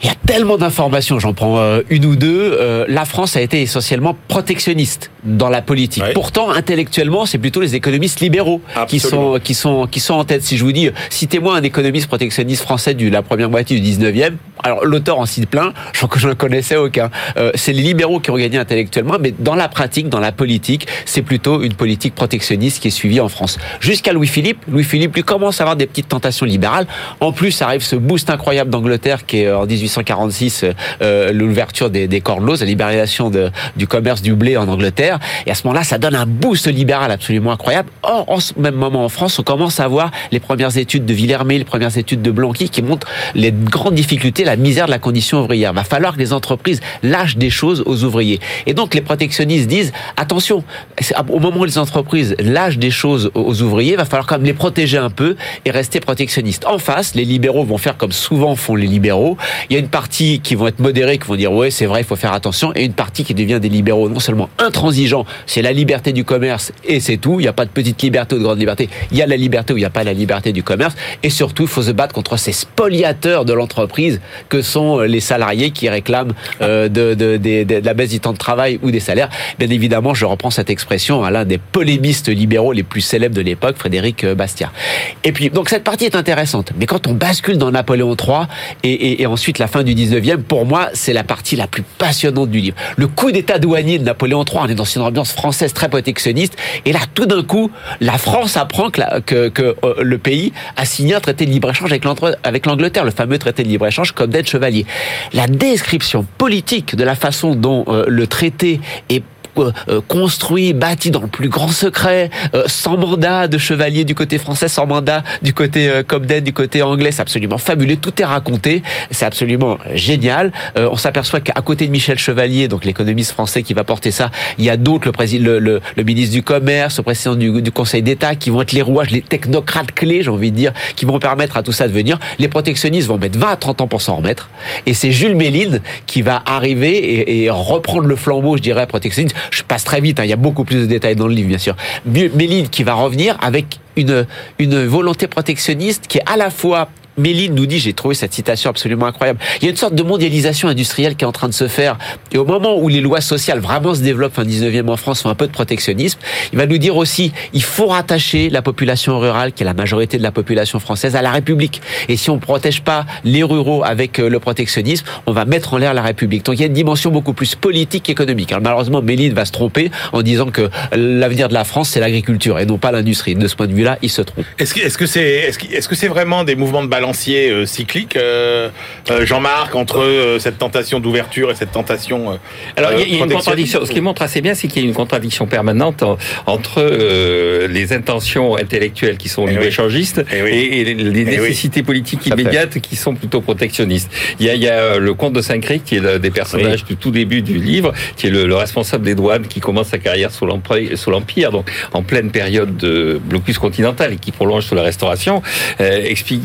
Il y a tellement d'informations, j'en prends euh, une ou deux. Euh, la France a été essentiellement protectionniste dans la politique. Pourtant, intellectuellement, c'est plutôt les économistes libéraux qui sont qui sont qui sont en tête. Si je vous dis, citez-moi un économiste protectionniste français de la première moitié du 19e. Alors l'auteur en cite plein, je crois que je ne connaissais aucun. Euh, c'est les libéraux qui ont gagné intellectuellement, mais dans la pratique, dans la politique, c'est plutôt une politique protectionniste qui est suivie en France. Jusqu'à Louis-Philippe, Louis-Philippe lui commence à avoir des petites tentations libérales. En plus, arrive ce boost incroyable d'Angleterre qui est en 18 1846 l'ouverture des, des la libéralisation du commerce du blé en Angleterre. Et à ce moment-là, ça donne un boost libéral absolument incroyable. Or, en ce même moment en France, on commence à voir les premières études de Villermé, les premières études de Blanqui qui montrent les grandes difficultés, la misère de la condition ouvrière. Va falloir que les entreprises lâchent des choses aux ouvriers. Et donc, les protectionnistes disent, attention, au moment où les entreprises lâchent des choses aux ouvriers, va falloir quand même les protéger un peu et rester protectionnistes. En face, les libéraux vont faire comme souvent font les libéraux. Une partie qui vont être modérés, qui vont dire, ouais, c'est vrai, il faut faire attention, et une partie qui devient des libéraux non seulement intransigeants, c'est la liberté du commerce et c'est tout, il n'y a pas de petite liberté ou de grande liberté, il y a la liberté ou il n'y a pas la liberté du commerce, et surtout, il faut se battre contre ces spoliateurs de l'entreprise que sont les salariés qui réclament euh, de, de, de, la baisse du temps de travail ou des salaires. Bien évidemment, je reprends cette expression à l'un des polémistes libéraux les plus célèbres de l'époque, Frédéric Bastiat. Et puis, donc cette partie est intéressante, mais quand on bascule dans Napoléon III et, et, et ensuite la fin du 19e, pour moi, c'est la partie la plus passionnante du livre. Le coup d'état douanier de Napoléon III, on est dans une ambiance française très protectionniste, et là, tout d'un coup, la France apprend que, euh, le pays a signé un traité de libre-échange avec l'Angleterre, le fameux traité de libre-échange comme d'aide chevalier. La description politique de la façon dont euh, le traité est construit, bâti dans le plus grand secret, euh, sans mandat de chevalier du côté français, sans mandat du côté Cobden, du côté anglais. C'est absolument fabuleux. Tout est raconté. C'est absolument génial. on s'aperçoit qu'à côté de Michel Chevalier, donc l'économiste français qui va porter ça, il y a d'autres, le, président, le, le, ministre du Commerce, le président du, du Conseil d'État, qui vont être les rouages, les technocrates clés, j'ai envie de dire, qui vont permettre à tout ça de venir. Les protectionnistes vont mettre 20 à 30 ans pour s'en remettre. Et c'est Jules Méline qui va arriver et, et reprendre le flambeau, je dirais, protectionniste je passe très vite, hein, il y a beaucoup plus de détails dans le livre, bien sûr. Méline qui va revenir avec une, une volonté protectionniste qui est à la fois Méline nous dit, j'ai trouvé cette citation absolument incroyable, il y a une sorte de mondialisation industrielle qui est en train de se faire. Et au moment où les lois sociales vraiment se développent, en 19e en France, font un peu de protectionnisme, il va nous dire aussi, il faut rattacher la population rurale, qui est la majorité de la population française, à la République. Et si on ne protège pas les ruraux avec euh, le protectionnisme, on va mettre en l'air la République. Donc il y a une dimension beaucoup plus politique qu'économique. Alors malheureusement, Méline va se tromper en disant que l'avenir de la France, c'est l'agriculture et non pas l'industrie. De ce point de vue-là, il se trompe. Est-ce que c'est -ce c'est est -ce c'est vraiment des mouvements de balance euh, cyclique, euh, euh, Jean-Marc, entre cette tentation d'ouverture et cette tentation. Alors il y, a une contradiction. Ce qui montre assez bien, c'est qu'il y a une contradiction permanente entre les intentions intellectuelles qui sont eh échangistes eh et, les, eh nécessités politiques immédiates qui sont plutôt protectionnistes. Il y a, il y a le comte de Saint-Cré qui est l'un des personnages du tout début du livre, qui est le, responsable des douanes, qui commence sa carrière sous l'Empire, donc en pleine période de blocus continental et qui prolonge sous la Restauration, explique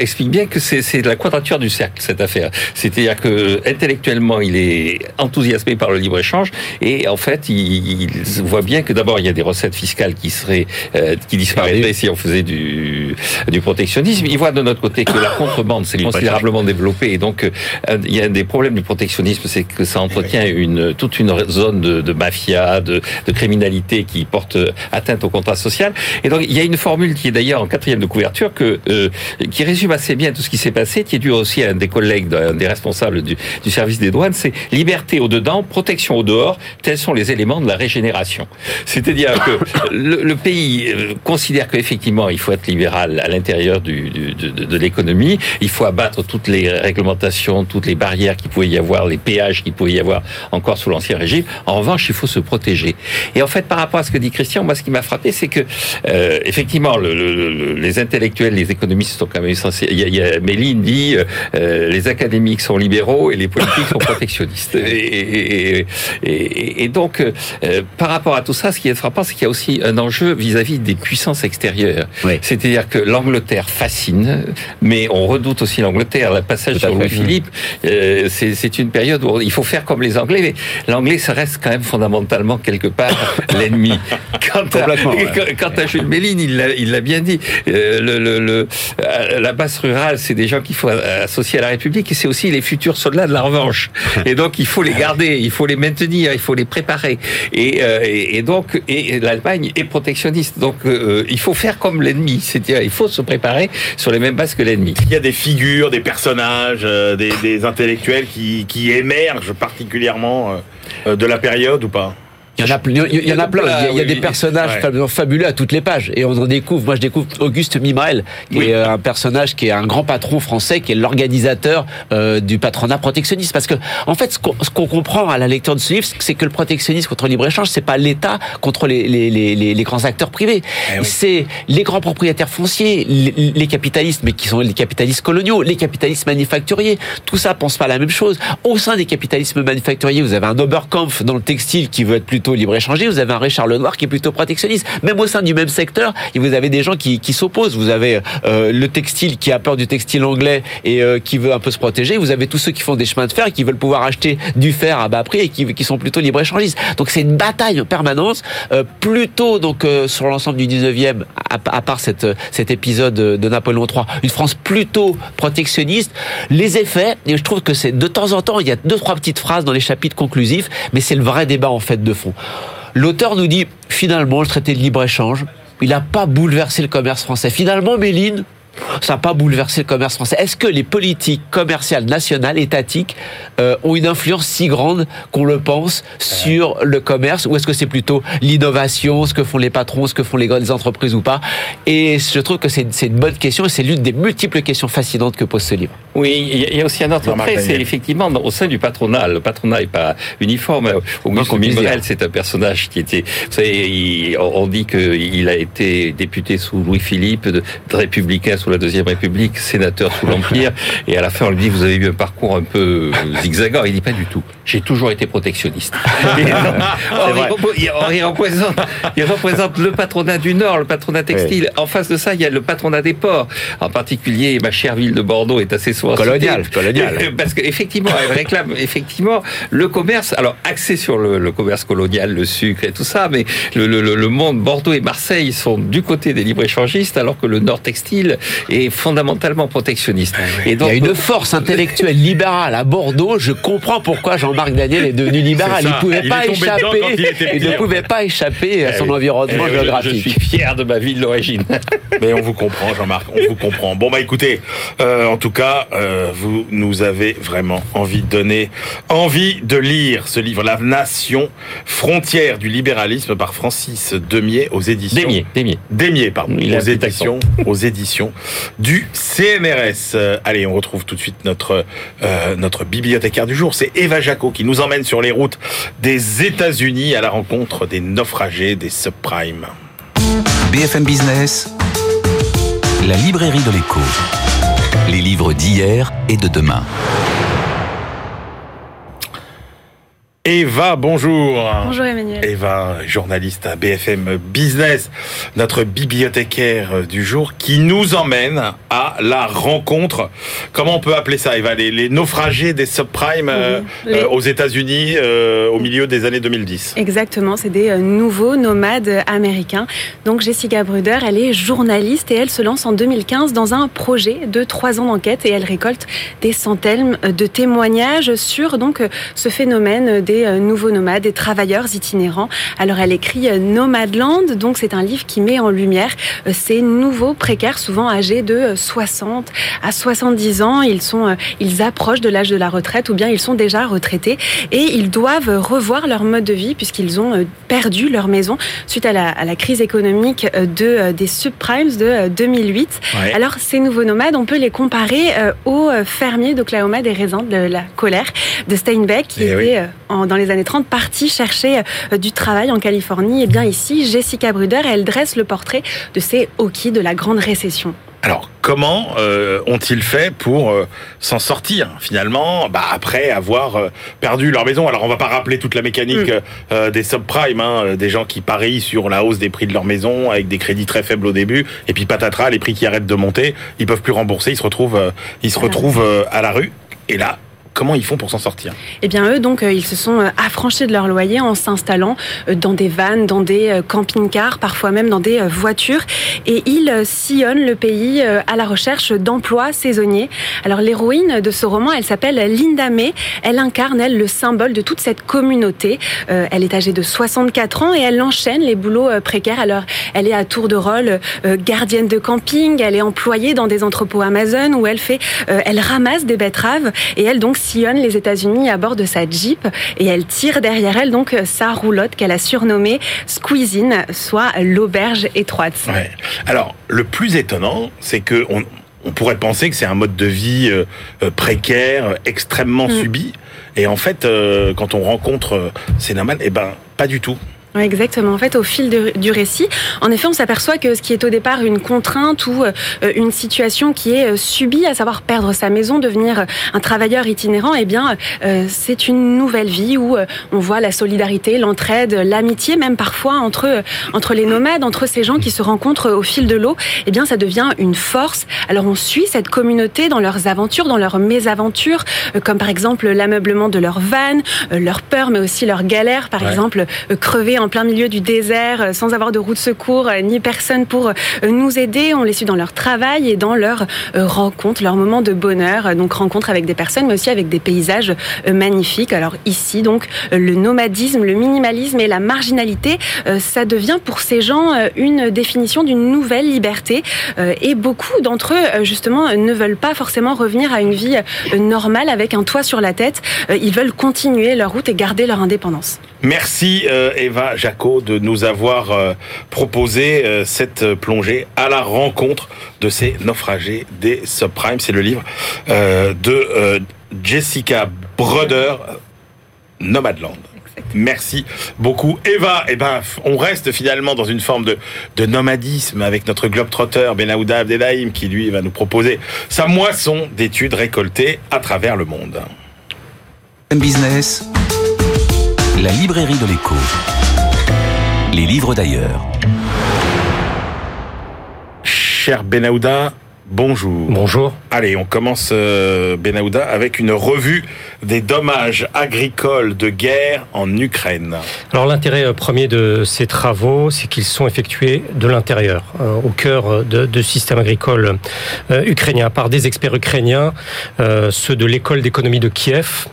explique bien que c'est la quadrature du cercle, cette affaire. C'est-à-dire que intellectuellement, il est enthousiasmé par le libre-échange et en fait, il, voit bien que d'abord, il y a des recettes fiscales qui seraient euh, qui disparaîtraient si on faisait du, du protectionnisme. Il voit de notre côté que la contrebande s'est considérablement développée et donc euh, il y a des problèmes du protectionnisme, c'est que ça entretient une toute une zone de, de mafia, de, de criminalité qui porte atteinte au contrat social. Et donc il y a une formule qui est d'ailleurs en quatrième de couverture que euh, qui résume assez bien tout ce qui s'est passé, qui est dû aussi à un des collègues, un des responsables du, service des douanes, c'est liberté au dedans, protection au dehors, tels sont les éléments de la régénération. C'est-à-dire que le, pays euh, considère qu'effectivement il faut être libéral à l'intérieur de, l'économie, il faut abattre toutes les réglementations, toutes les barrières qui pouvaient y avoir, les péages qui pouvaient y avoir encore sous l'ancien régime. En revanche, il faut se protéger. Et en fait, par rapport à ce que dit Christian, moi, ce qui m'a frappé, c'est que euh, effectivement, le, le, les intellectuels, les économistes sont quand même il y a, Méline dit euh, les académiques sont libéraux et les politiques sont protectionnistes. Et, et, et, donc, euh, par rapport à tout ça, ce qui est frappant, c'est qu'il y a aussi un enjeu vis-à-vis des puissances extérieures. C'est-à-dire que l'Angleterre fascine, mais on redoute aussi l'Angleterre. Le passage sur Louis-Philippe, euh, c'est une période où il faut faire comme les Anglais, mais l'Anglais, ça reste quand même fondamentalement quelque part l'ennemi. Quant, quant, à Jules Méline, il l'a bien dit. Euh, le, le, le, la base rurale, c'est des gens qu'il faut associer à la République et c'est aussi les futurs soldats de la revanche. Et donc il faut les garder, il faut les maintenir, il faut les préparer. Et, euh, et, donc et l'Allemagne est protectionniste. Donc euh, il faut faire comme l'ennemi, c'est-à-dire il faut se préparer sur les mêmes bases que l'ennemi. Il y a des figures, des personnages, euh, des, intellectuels qui, qui, émergent particulièrement de la période ou pas? Il y en a, il y en a plein. Il y a, des personnages fabuleux à toutes les pages. Et on en découvre. Moi, je découvre Auguste Mimael, qui est un personnage qui est un grand patron français, qui est l'organisateur euh, du patronat protectionniste. Parce que, en fait, ce qu'on comprend à la lecture de ce livre, c'est que le protectionnisme contre le libre échange, c'est pas l'État contre les, les, les, les, grands acteurs privés. Eh c'est les grands propriétaires fonciers, les, capitalistes, mais qui sont les capitalistes coloniaux, les capitalistes manufacturiers. Tout ça pense pas la même chose. Au sein des capitalismes manufacturiers, vous avez un Oberkampf dans le textile qui veut être plutôt libre-échangé, vous avez un Richard Lenoir qui est plutôt protectionniste. Même au sein du même secteur, vous avez des gens qui, s'opposent. Vous avez euh, le textile qui a peur du textile anglais et euh, qui veut un peu se protéger. Vous avez tous ceux qui font des chemins de fer et qui veulent pouvoir acheter du fer à bas prix et qui, sont plutôt libre-échangistes. Donc c'est une bataille en permanence, euh, plutôt donc sur l'ensemble du 19e, à, part cet épisode de Napoléon III, une France plutôt protectionniste. Les effets, et je trouve que c'est de temps en temps, il y a deux trois petites phrases dans les chapitres conclusifs, mais c'est le vrai débat en fait de fond. L'auteur nous dit, finalement, le traité de libre-échange, il n'a pas bouleversé le commerce français. Finalement, Méline, ça n'a pas bouleversé le commerce français. Est-ce que les politiques commerciales nationales, étatiques, euh, ont une influence si grande qu'on le pense sur le commerce ou est-ce que c'est plutôt l'innovation, ce que font les patrons, ce que font les grandes entreprises ou pas? Et je trouve que c'est une bonne question et c'est l'une des multiples questions fascinantes que pose ce livre. Oui, il y a aussi un autre trait, c'est effectivement au sein du patronat. Le patronat n'est pas uniforme. Auguste Mimerel, c'est un personnage qui était... Vous savez, on dit qu'il a été député sous Louis-Philippe, républicain sous la Deuxième République, sénateur sous l'Empire, et à la fin on lui dit vous avez eu un parcours un peu zigzagant. Il dit pas du tout. J'ai toujours été protectionniste. il, représente, le patronat du Nord, le patronat textile. En face de ça, il y a le patronat des ports. En particulier, ma chère ville de Bordeaux est assez souvent colonial, colonial. Parce qu'effectivement, elle réclame effectivement le commerce. Alors axé sur le, commerce colonial, le sucre et tout ça, mais le, le monde Bordeaux et Marseille sont du côté des libre échangistes, alors que le Nord textile est fondamentalement protectionniste. Et donc, il y a une force intellectuelle libérale à Bordeaux. Je comprends pourquoi Jean-Marc Daniel est devenu libéral. il, pouvait pas échapper, il, ne pouvait pas échapper à son eh environnement eh géographique. Je, suis fier de ma ville d'origine. Mais on vous comprend, Jean-Marc, on vous comprend. Bon bah écoutez, euh, en tout cas, euh, vous nous avez vraiment envie de donner, envie de lire ce livre, La Nation, frontière du libéralisme par Francis Demier aux éditions. Demier, Demier. Demier, pardon. aux éditions, aux éditions du CNRS. Euh, allez, on retrouve tout de suite notre euh, notre bibliothécaire du jour. C'est Eva Jaco qui nous emmène sur les routes des États-Unis à la rencontre des naufragés des subprimes. BFM Business, la librairie de l'écho. Les livres d'hier et de demain. Eva, bonjour. Bonjour Emmanuel. Eva, journaliste à BFM Business, notre bibliothécaire du jour, qui nous emmène à la rencontre. Comment on peut appeler ça, Eva les, naufragés des subprimes euh, euh, aux États-Unis euh, au milieu des années 2010. Exactement, c'est des nouveaux nomades américains. Donc Jessica Bruder, elle est journaliste et elle se lance en 2015 dans un projet de trois ans d'enquête et elle récolte des centaines de témoignages sur donc ce phénomène des euh, nouveaux nomades, des travailleurs itinérants. Alors elle écrit euh, Nomadland, donc c'est un livre qui met en lumière euh, ces nouveaux précaires, souvent âgés de 60 à 70 ans. Ils sont, ils approchent de l'âge de la retraite ou bien ils sont déjà retraités et ils doivent revoir leur mode de vie puisqu'ils ont perdu leur maison suite à la, à la crise économique de, des subprimes de 2008. Alors ces nouveaux nomades, on peut les comparer aux fermiers d'Oklahoma des raisins de la colère de Steinbeck qui eh était en dans les années 30 partie chercher euh, du travail en Californie. Et eh bien ici, Jessica Bruder, elle dresse le portrait de ces hockey de la grande récession. Alors, comment euh, ont-ils fait pour euh, s'en sortir finalement bah, après avoir perdu leur maison? Alors, on va pas rappeler toute la mécanique mm. des subprimes, hein, des gens qui parient sur la hausse des prix de leur maison avec des crédits très faibles au début, et puis patatras, les prix qui arrêtent de monter, ils peuvent plus rembourser, ils se retrouvent, ils se retrouvent à la rue. Et là, Comment ils font pour s'en sortir Eh bien, eux, donc, euh, ils se sont euh, affranchis de leur loyer en s'installant euh, dans des vannes, dans des camping-cars, parfois même dans des voitures. Et ils sillonnent le pays à la recherche d'emplois saisonniers. Alors, l'héroïne de ce roman, elle s'appelle Linda May. Elle incarne, elle, le symbole de toute cette communauté. Elle est âgée de 64 ans et elle enchaîne les boulots précaires. Alors, elle est à tour de rôle gardienne de camping. Elle est employée dans des entrepôts Amazon où elle fait, elle ramasse des betteraves et elle donc sillonne les États-Unis à bord de sa Jeep et elle tire derrière elle donc sa roulotte qu'elle a surnommée Squeezine, soit l'auberge étroite. Alors, le plus étonnant, c'est que on, pourrait penser que c'est un mode de vie euh, euh, précaire, extrêmement mm. subi. Et en fait, euh, quand on rencontre nomades, eh ben, pas du tout. Exactement. En fait, au fil du récit, en effet, on s'aperçoit que ce qui est au départ une contrainte ou euh, une situation qui est euh, subie, à savoir perdre sa maison, devenir un travailleur itinérant, eh bien, euh, c'est une nouvelle vie où on voit la solidarité, l'entraide, l'amitié, même parfois entre entre les nomades, entre ces gens qui se rencontrent au fil de l'eau. Eh bien, ça devient une force. Alors, on suit cette communauté dans leurs aventures, dans leurs mésaventures, comme par exemple l'ameublement de leur van, leur peur, mais aussi leurs galères, par exemple crever en en plein milieu du désert, euh, sans avoir de route de secours, euh, ni personne pour euh, nous aider. On les suit dans leur travail et dans leurs rencontres, leurs moments de bonheur. Donc rencontres avec des personnes, mais aussi avec des paysages magnifiques. Alors ici, donc, le nomadisme, le minimalisme et la marginalité, ça devient pour ces gens une définition d'une nouvelle liberté. Et beaucoup d'entre eux, justement, ne veulent pas forcément revenir à une vie normale avec un toit sur la tête. Ils veulent continuer leur route et garder leur indépendance. Merci Eva Jaco de nous avoir euh, proposé euh, cette plongée à la rencontre de ces naufragés des subprimes. C'est le livre euh, de Jessica Bruder, Nomadland. Merci beaucoup. Eva, eh ben, on reste finalement dans une forme de, de nomadisme avec notre globe-trotter Benahouda Abdelhaim qui lui va nous proposer sa moisson d'études récoltées à travers le monde. Business, la librairie de l'écho. Les livres d'ailleurs. Cher Benahouda, bonjour. Bonjour. Allez, on commence, euh, Benahouda, avec une revue des dommages agricoles de guerre en Ukraine. Alors l'intérêt euh, premier de ces travaux, c'est qu'ils sont effectués de l'intérieur, euh, au cœur de, de système agricole ukrainien, par des experts ukrainiens, ceux de l'école d'économie de Kiev,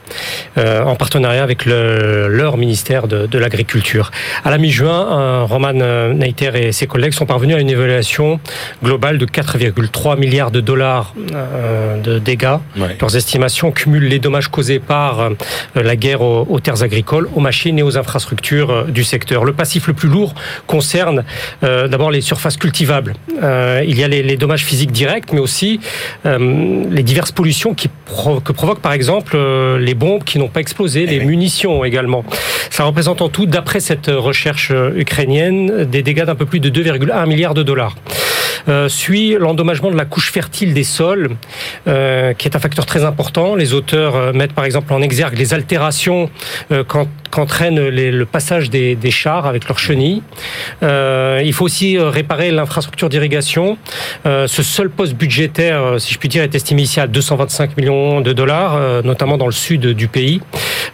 en partenariat avec le, leur ministère de, de l'Agriculture. À la mi-juin, Roman Neiter et ses collègues sont parvenus à une évaluation globale de 4,3 milliards de dollars euh, de dégâts. Leurs estimations cumulent les dommages causés par euh, la guerre aux, terres agricoles, aux machines et aux infrastructures euh, du secteur. Le passif le plus lourd concerne d'abord les surfaces cultivables. il y a les, dommages physiques directs, mais aussi les diverses pollutions qui que provoquent par exemple les bombes qui n'ont pas explosé, les eh munitions également. Ça représente en tout, d'après cette recherche ukrainienne, des dégâts d'un peu plus de 2,1 milliards de dollars. Euh, suit l'endommagement de la couche fertile des sols, euh, qui est un facteur très important. Les auteurs euh, mettent par exemple en exergue les altérations qu'entraîne le passage des, chars avec leurs chenilles. il faut aussi réparer l'infrastructure d'irrigation. ce seul poste budgétaire, si je puis dire, est estimé ici à 225 millions de dollars, notamment dans le sud du pays.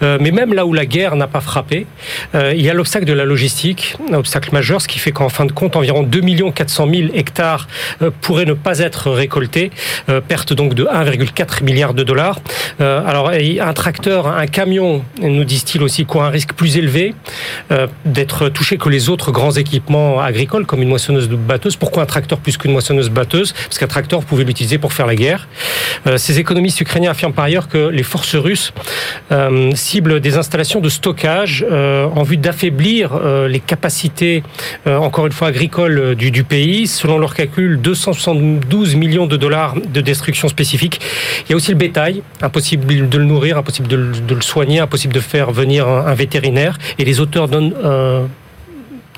mais même là où la guerre n'a pas frappé, il y a l'obstacle de la logistique, un obstacle majeur, ce qui fait qu'en fin de compte, environ 2 400 000 hectares euh, pourrait ne pas être récolté, euh, perte donc de 1,4 milliard de dollars. Euh, alors un tracteur, un camion, nous disent-ils aussi, court un risque plus élevé d'être touché que les autres grands équipements agricoles comme une moissonneuse batteuse. Pourquoi un tracteur plus qu'une moissonneuse batteuse? Parce qu'un tracteur, vous pouvez l'utiliser pour faire la guerre. Ces économistes ukrainiens affirment par ailleurs que les forces russes ciblent des installations de stockage en vue d'affaiblir les capacités, encore une fois, agricoles du, pays. Selon leur calcul, 272 millions de dollars de destruction spécifique. Il y a aussi le bétail, impossible de le nourrir, impossible de le, soigner, impossible de faire venir un, vétérinaire. Et les auteurs donnent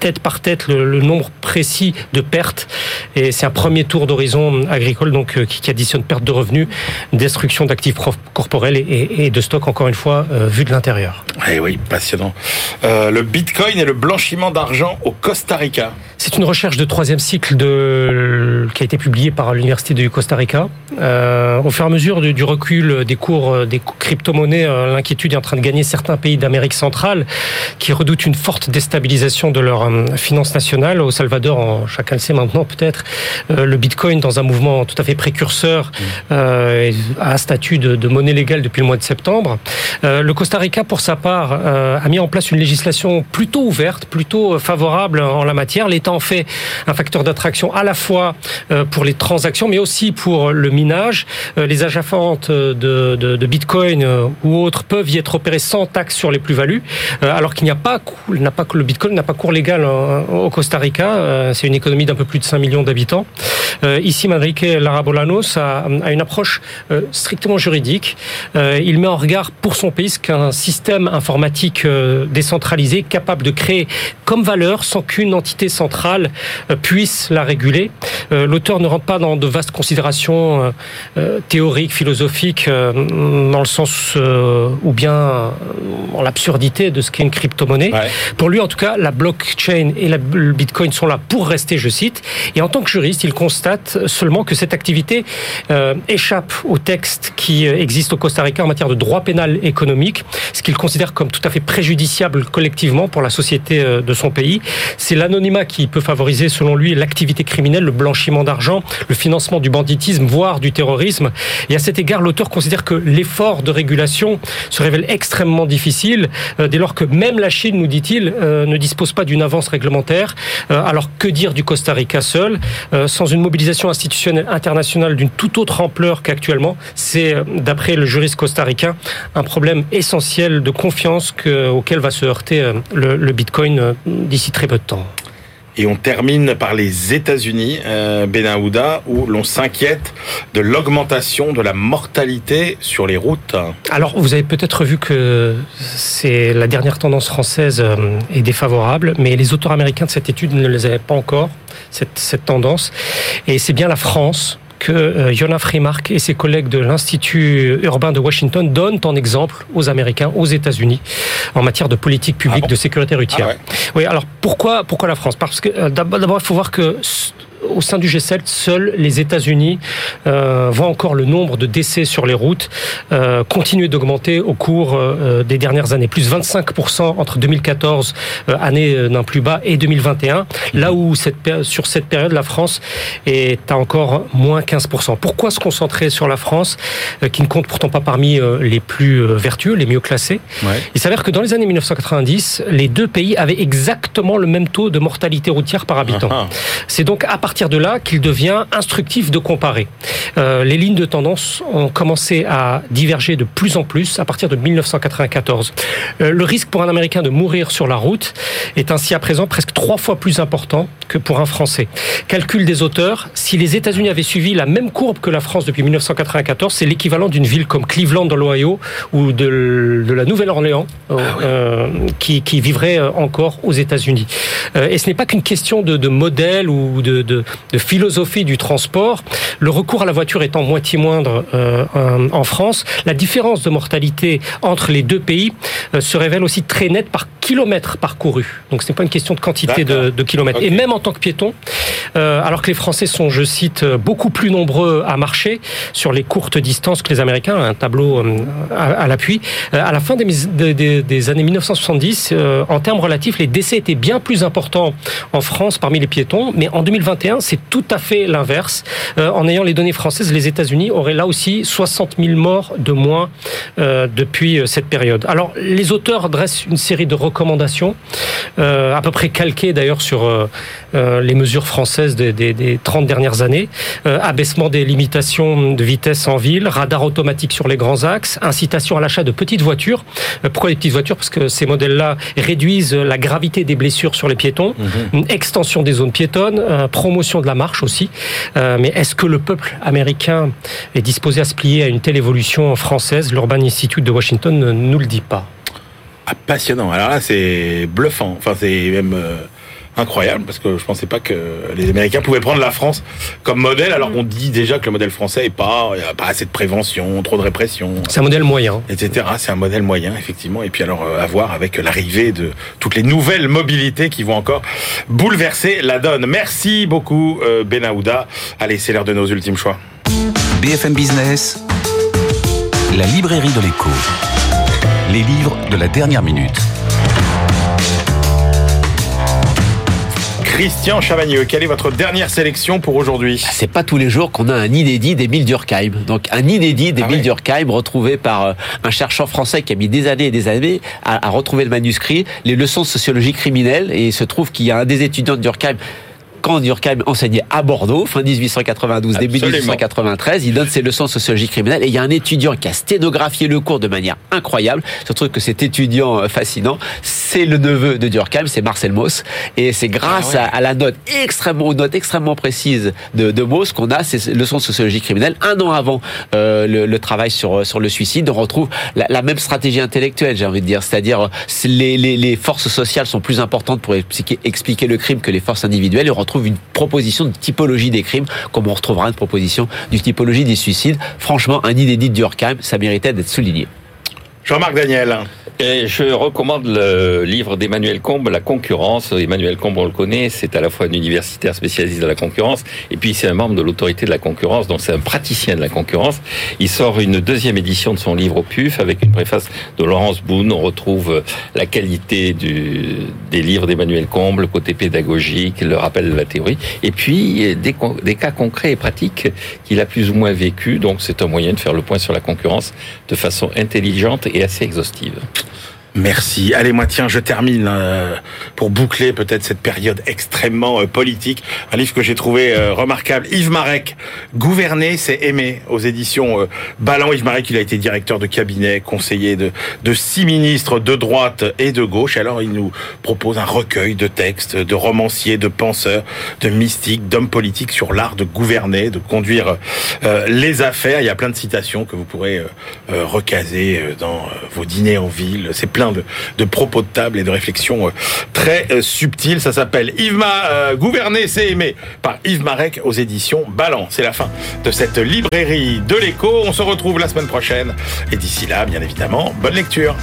tête par tête le, nombre précis de pertes. Et c'est un premier tour d'horizon agricole donc euh, qui, additionne perte de revenus, destruction d'actifs corporels et, de stocks, encore une fois, euh, vu de l'intérieur. Eh oui, passionnant. Euh, le bitcoin et le blanchiment d'argent au Costa Rica. C'est une recherche de troisième cycle de, qui a été publiée par l'Université du Costa Rica. au fur et à mesure du, recul des cours des crypto-monnaies, l'inquiétude est en train de gagner certains pays d'Amérique centrale qui redoutent une forte déstabilisation de leur finance nationale. Au Salvador, chacun le sait maintenant peut-être, le Bitcoin dans un mouvement tout à fait précurseur mmh. a un statut de, de, monnaie légale depuis le mois de septembre. le Costa Rica, pour sa part, a mis en place une législation plutôt ouverte, plutôt favorable en la matière. L'État en fait un facteur d'attraction à la fois pour les transactions, mais aussi pour le minage. Les agences de, de, de Bitcoin ou autres peuvent y être opérés sans taxe sur les plus-values, euh, alors qu'il n'y a pas, n'a pas le Bitcoin n'a pas cours légal au Costa Rica. Euh, c'est une économie d'un peu plus de 5 millions d'habitants. Euh, ici, Manrique Larabolanos a, a une approche strictement juridique. Il met en regard pour son pays qu'un système informatique décentralisé capable de créer comme valeur sans qu'une entité centrale puisse la réguler. L'auteur ne rentre pas dans de vastes considérations théoriques, philosophiques, dans le sens ou bien euh, en l'absurdité de ce qu'est une crypto-monnaie. Pour lui, en tout cas, la blockchain et le bitcoin sont là pour rester, je cite. Et en tant que juriste, il constate seulement que cette activité euh, échappe au texte qui euh, existe au Costa Rica en matière de droit pénal économique, ce qu'il considère comme tout à fait préjudiciable collectivement pour la société de son pays. C'est l'anonymat qui peut favoriser, selon lui, l'activité criminelle, le blanchiment d'argent, le financement du banditisme, voire du terrorisme. Et à cet égard, l'auteur considère que l'effort de régulation se révèle extrêmement difficile euh, dès lors que même la Chine, nous dit-il, euh, ne dispose pas d'une avance réglementaire. Euh, alors que dire du Costa Rica seul Sans une mobilisation institutionnelle internationale d'une toute autre ampleur qu'actuellement, c'est, d'après le juriste costaricain, un problème essentiel de confiance auquel va se heurter le Bitcoin d'ici très peu de temps. Et on termine par les États-Unis, euh, Benahouda, où l'on s'inquiète de l'augmentation de la mortalité sur les routes. Alors, vous avez peut-être vu que c'est la dernière tendance française euh, est défavorable, mais les auteurs américains de cette étude ne les avaient pas encore, cette, cette tendance. Et c'est bien la France que euh, Yona Freemark et ses collègues de l'Institut urbain de Washington donnent en exemple aux Américains, aux États-Unis, en matière de politique publique ah de sécurité routière. Ah oui, alors pourquoi, pourquoi la France? Parce que euh, d'abord, il faut voir que au sein du G7, seuls les États-Unis euh, voient encore le nombre de décès sur les routes euh, continuer d'augmenter au cours euh, des dernières années. Plus 25% entre 2014, euh, année d'un plus bas, et 2021. Là où cette, sur cette période, la France est à encore moins 15%. Pourquoi se concentrer sur la France, qui ne compte pourtant pas parmi les plus vertueux, les mieux classés? Ouais. Il s'avère que dans les années 1990, les deux pays avaient exactement le même taux de mortalité routière par habitant. Ah, ah. C'est donc à partir partir de là qu'il devient instructif de comparer. Euh, les lignes de tendance ont commencé à diverger de plus en plus à partir de 1994. Euh, le risque pour un Américain de mourir sur la route est ainsi à présent presque trois fois plus important que pour un Français. Calcul des auteurs, si les États-Unis avaient suivi la même courbe que la France depuis 1994, c'est l'équivalent d'une ville comme Cleveland dans l'Ohio ou de, de la Nouvelle-Orléans ah euh, qui, qui, vivrait encore aux États-Unis. Et ce n'est pas qu'une question de, de modèle ou de, de de, philosophie du transport. Le recours à la voiture étant moitié moindre euh, en France, la différence de mortalité entre les deux pays euh, se révèle aussi très nette par kilomètre parcouru. Donc ce n'est pas une question de quantité de, de, kilomètres. Et même en tant que piéton, euh, alors que les Français sont, je cite, beaucoup plus nombreux à marcher sur les courtes distances que les Américains, un tableau à, à l'appui, à la fin des, des, des années 1970, euh, en termes relatifs, les décès étaient bien plus importants en France parmi les piétons, mais en 2021, c'est tout à fait l'inverse. Euh, en ayant les données françaises, les États-Unis auraient là aussi 60 000 morts de moins euh, depuis euh, cette période. Alors, les auteurs dressent une série de recommandations, à peu près calquées d'ailleurs sur les mesures françaises des, des, des 30 dernières années. abaissement des limitations de vitesse en ville, radar automatique sur les grands axes, incitation à l'achat de petites voitures. pourquoi les petites voitures? Parce que ces modèles-là réduisent la gravité des blessures sur les piétons, mmh. une extension des zones piétonnes, promotion de la marche aussi. Euh, mais est-ce que le peuple américain est disposé à se plier à une telle évolution française? L'Urban Institute de Washington ne nous le dit pas. Ah, passionnant. Alors là, c'est bluffant. Enfin, c'est même. Euh incroyable parce que je pensais pas que les Américains pouvaient prendre la France comme modèle. Alors on dit déjà que le modèle français est pas, il y a pas assez de prévention, trop de répression. C'est un modèle moyen, etc. C'est un modèle moyen effectivement. Et puis alors euh, à voir avec l'arrivée de toutes les nouvelles mobilités qui vont encore bouleverser la donne. Merci beaucoup euh, Benahouda. Allez, c'est l'heure de nos ultimes choix. BFM Business, la librairie de l'écho, les livres de la dernière minute. Christian Chavagneux, quelle est votre dernière sélection pour aujourd'hui? C'est pas tous les jours qu'on a un inédit d'Émile Durkheim. Donc un inédit d'Émile ah Durkheim retrouvé par euh, un chercheur français qui a mis des années et des années à, à retrouver le manuscrit, les leçons de sociologie criminelle, et il se trouve qu'il y a un des étudiants de Durkheim quand Durkheim enseignait à Bordeaux, fin 1892, début 1893. Il donne ses leçons de sociologie criminelle et il y a un étudiant qui a sténographié le cours de manière incroyable. Surtout que cet étudiant euh, fascinant, c'est le neveu de Durkheim, c'est Marcel Mauss. Et c'est grâce ah à, la note extrêmement, aux notes extrêmement précises de, de Mauss qu'on a ces leçons de sociologie criminelle. Un an avant euh, le, le, travail sur, euh, sur le suicide, on retrouve la, la même stratégie intellectuelle, j'ai envie de dire. C'est-à-dire, les, les, les, forces sociales sont plus importantes pour expliquer, expliquer le crime que les forces individuelles. Et on une proposition de typologie des crimes, comme on retrouvera une proposition du typologie des suicides. Franchement, un inédit de Durkheim, ça méritait d'être souligné. Jean-Marc Daniel. Je recommande le livre d'Emmanuel Combe, La concurrence. Emmanuel Combe, on le connaît, c'est à la fois un universitaire spécialiste de la concurrence, et puis c'est un membre de l'autorité de la concurrence, donc c'est un praticien de la concurrence. Il sort une deuxième édition de son livre au PUF avec une préface de Laurence Boone. On retrouve la qualité du, des livres d'Emmanuel Combe, le côté pédagogique, le rappel de la théorie, et puis des, des cas concrets et pratiques qu'il a plus ou moins vécu. Donc c'est un moyen de faire le point sur la concurrence de façon intelligente et assez exhaustive. Merci. Allez, moi, tiens, je termine euh, pour boucler peut-être cette période extrêmement euh, politique. Un livre que j'ai trouvé euh, remarquable. Yves Marek, Gouverner, c'est aimer, aux éditions Ballant. Yves Marek, il a été directeur de cabinet, conseiller de, six ministres de droite et de gauche. Alors, il nous propose un recueil de textes, de romanciers, de penseurs, de mystiques, d'hommes politiques sur l'art de gouverner, de conduire les affaires. Il y a plein de citations que vous pourrez recaser dans vos dîners en ville. De, propos de table et de réflexions euh, très euh, subtiles. Ça s'appelle Yves Ma, euh, Gouverner, c'est aimer par Yves Marek aux éditions Ballant. C'est la fin de cette librairie de l'écho. On se retrouve la semaine prochaine. Et d'ici là, bien évidemment, bonne lecture.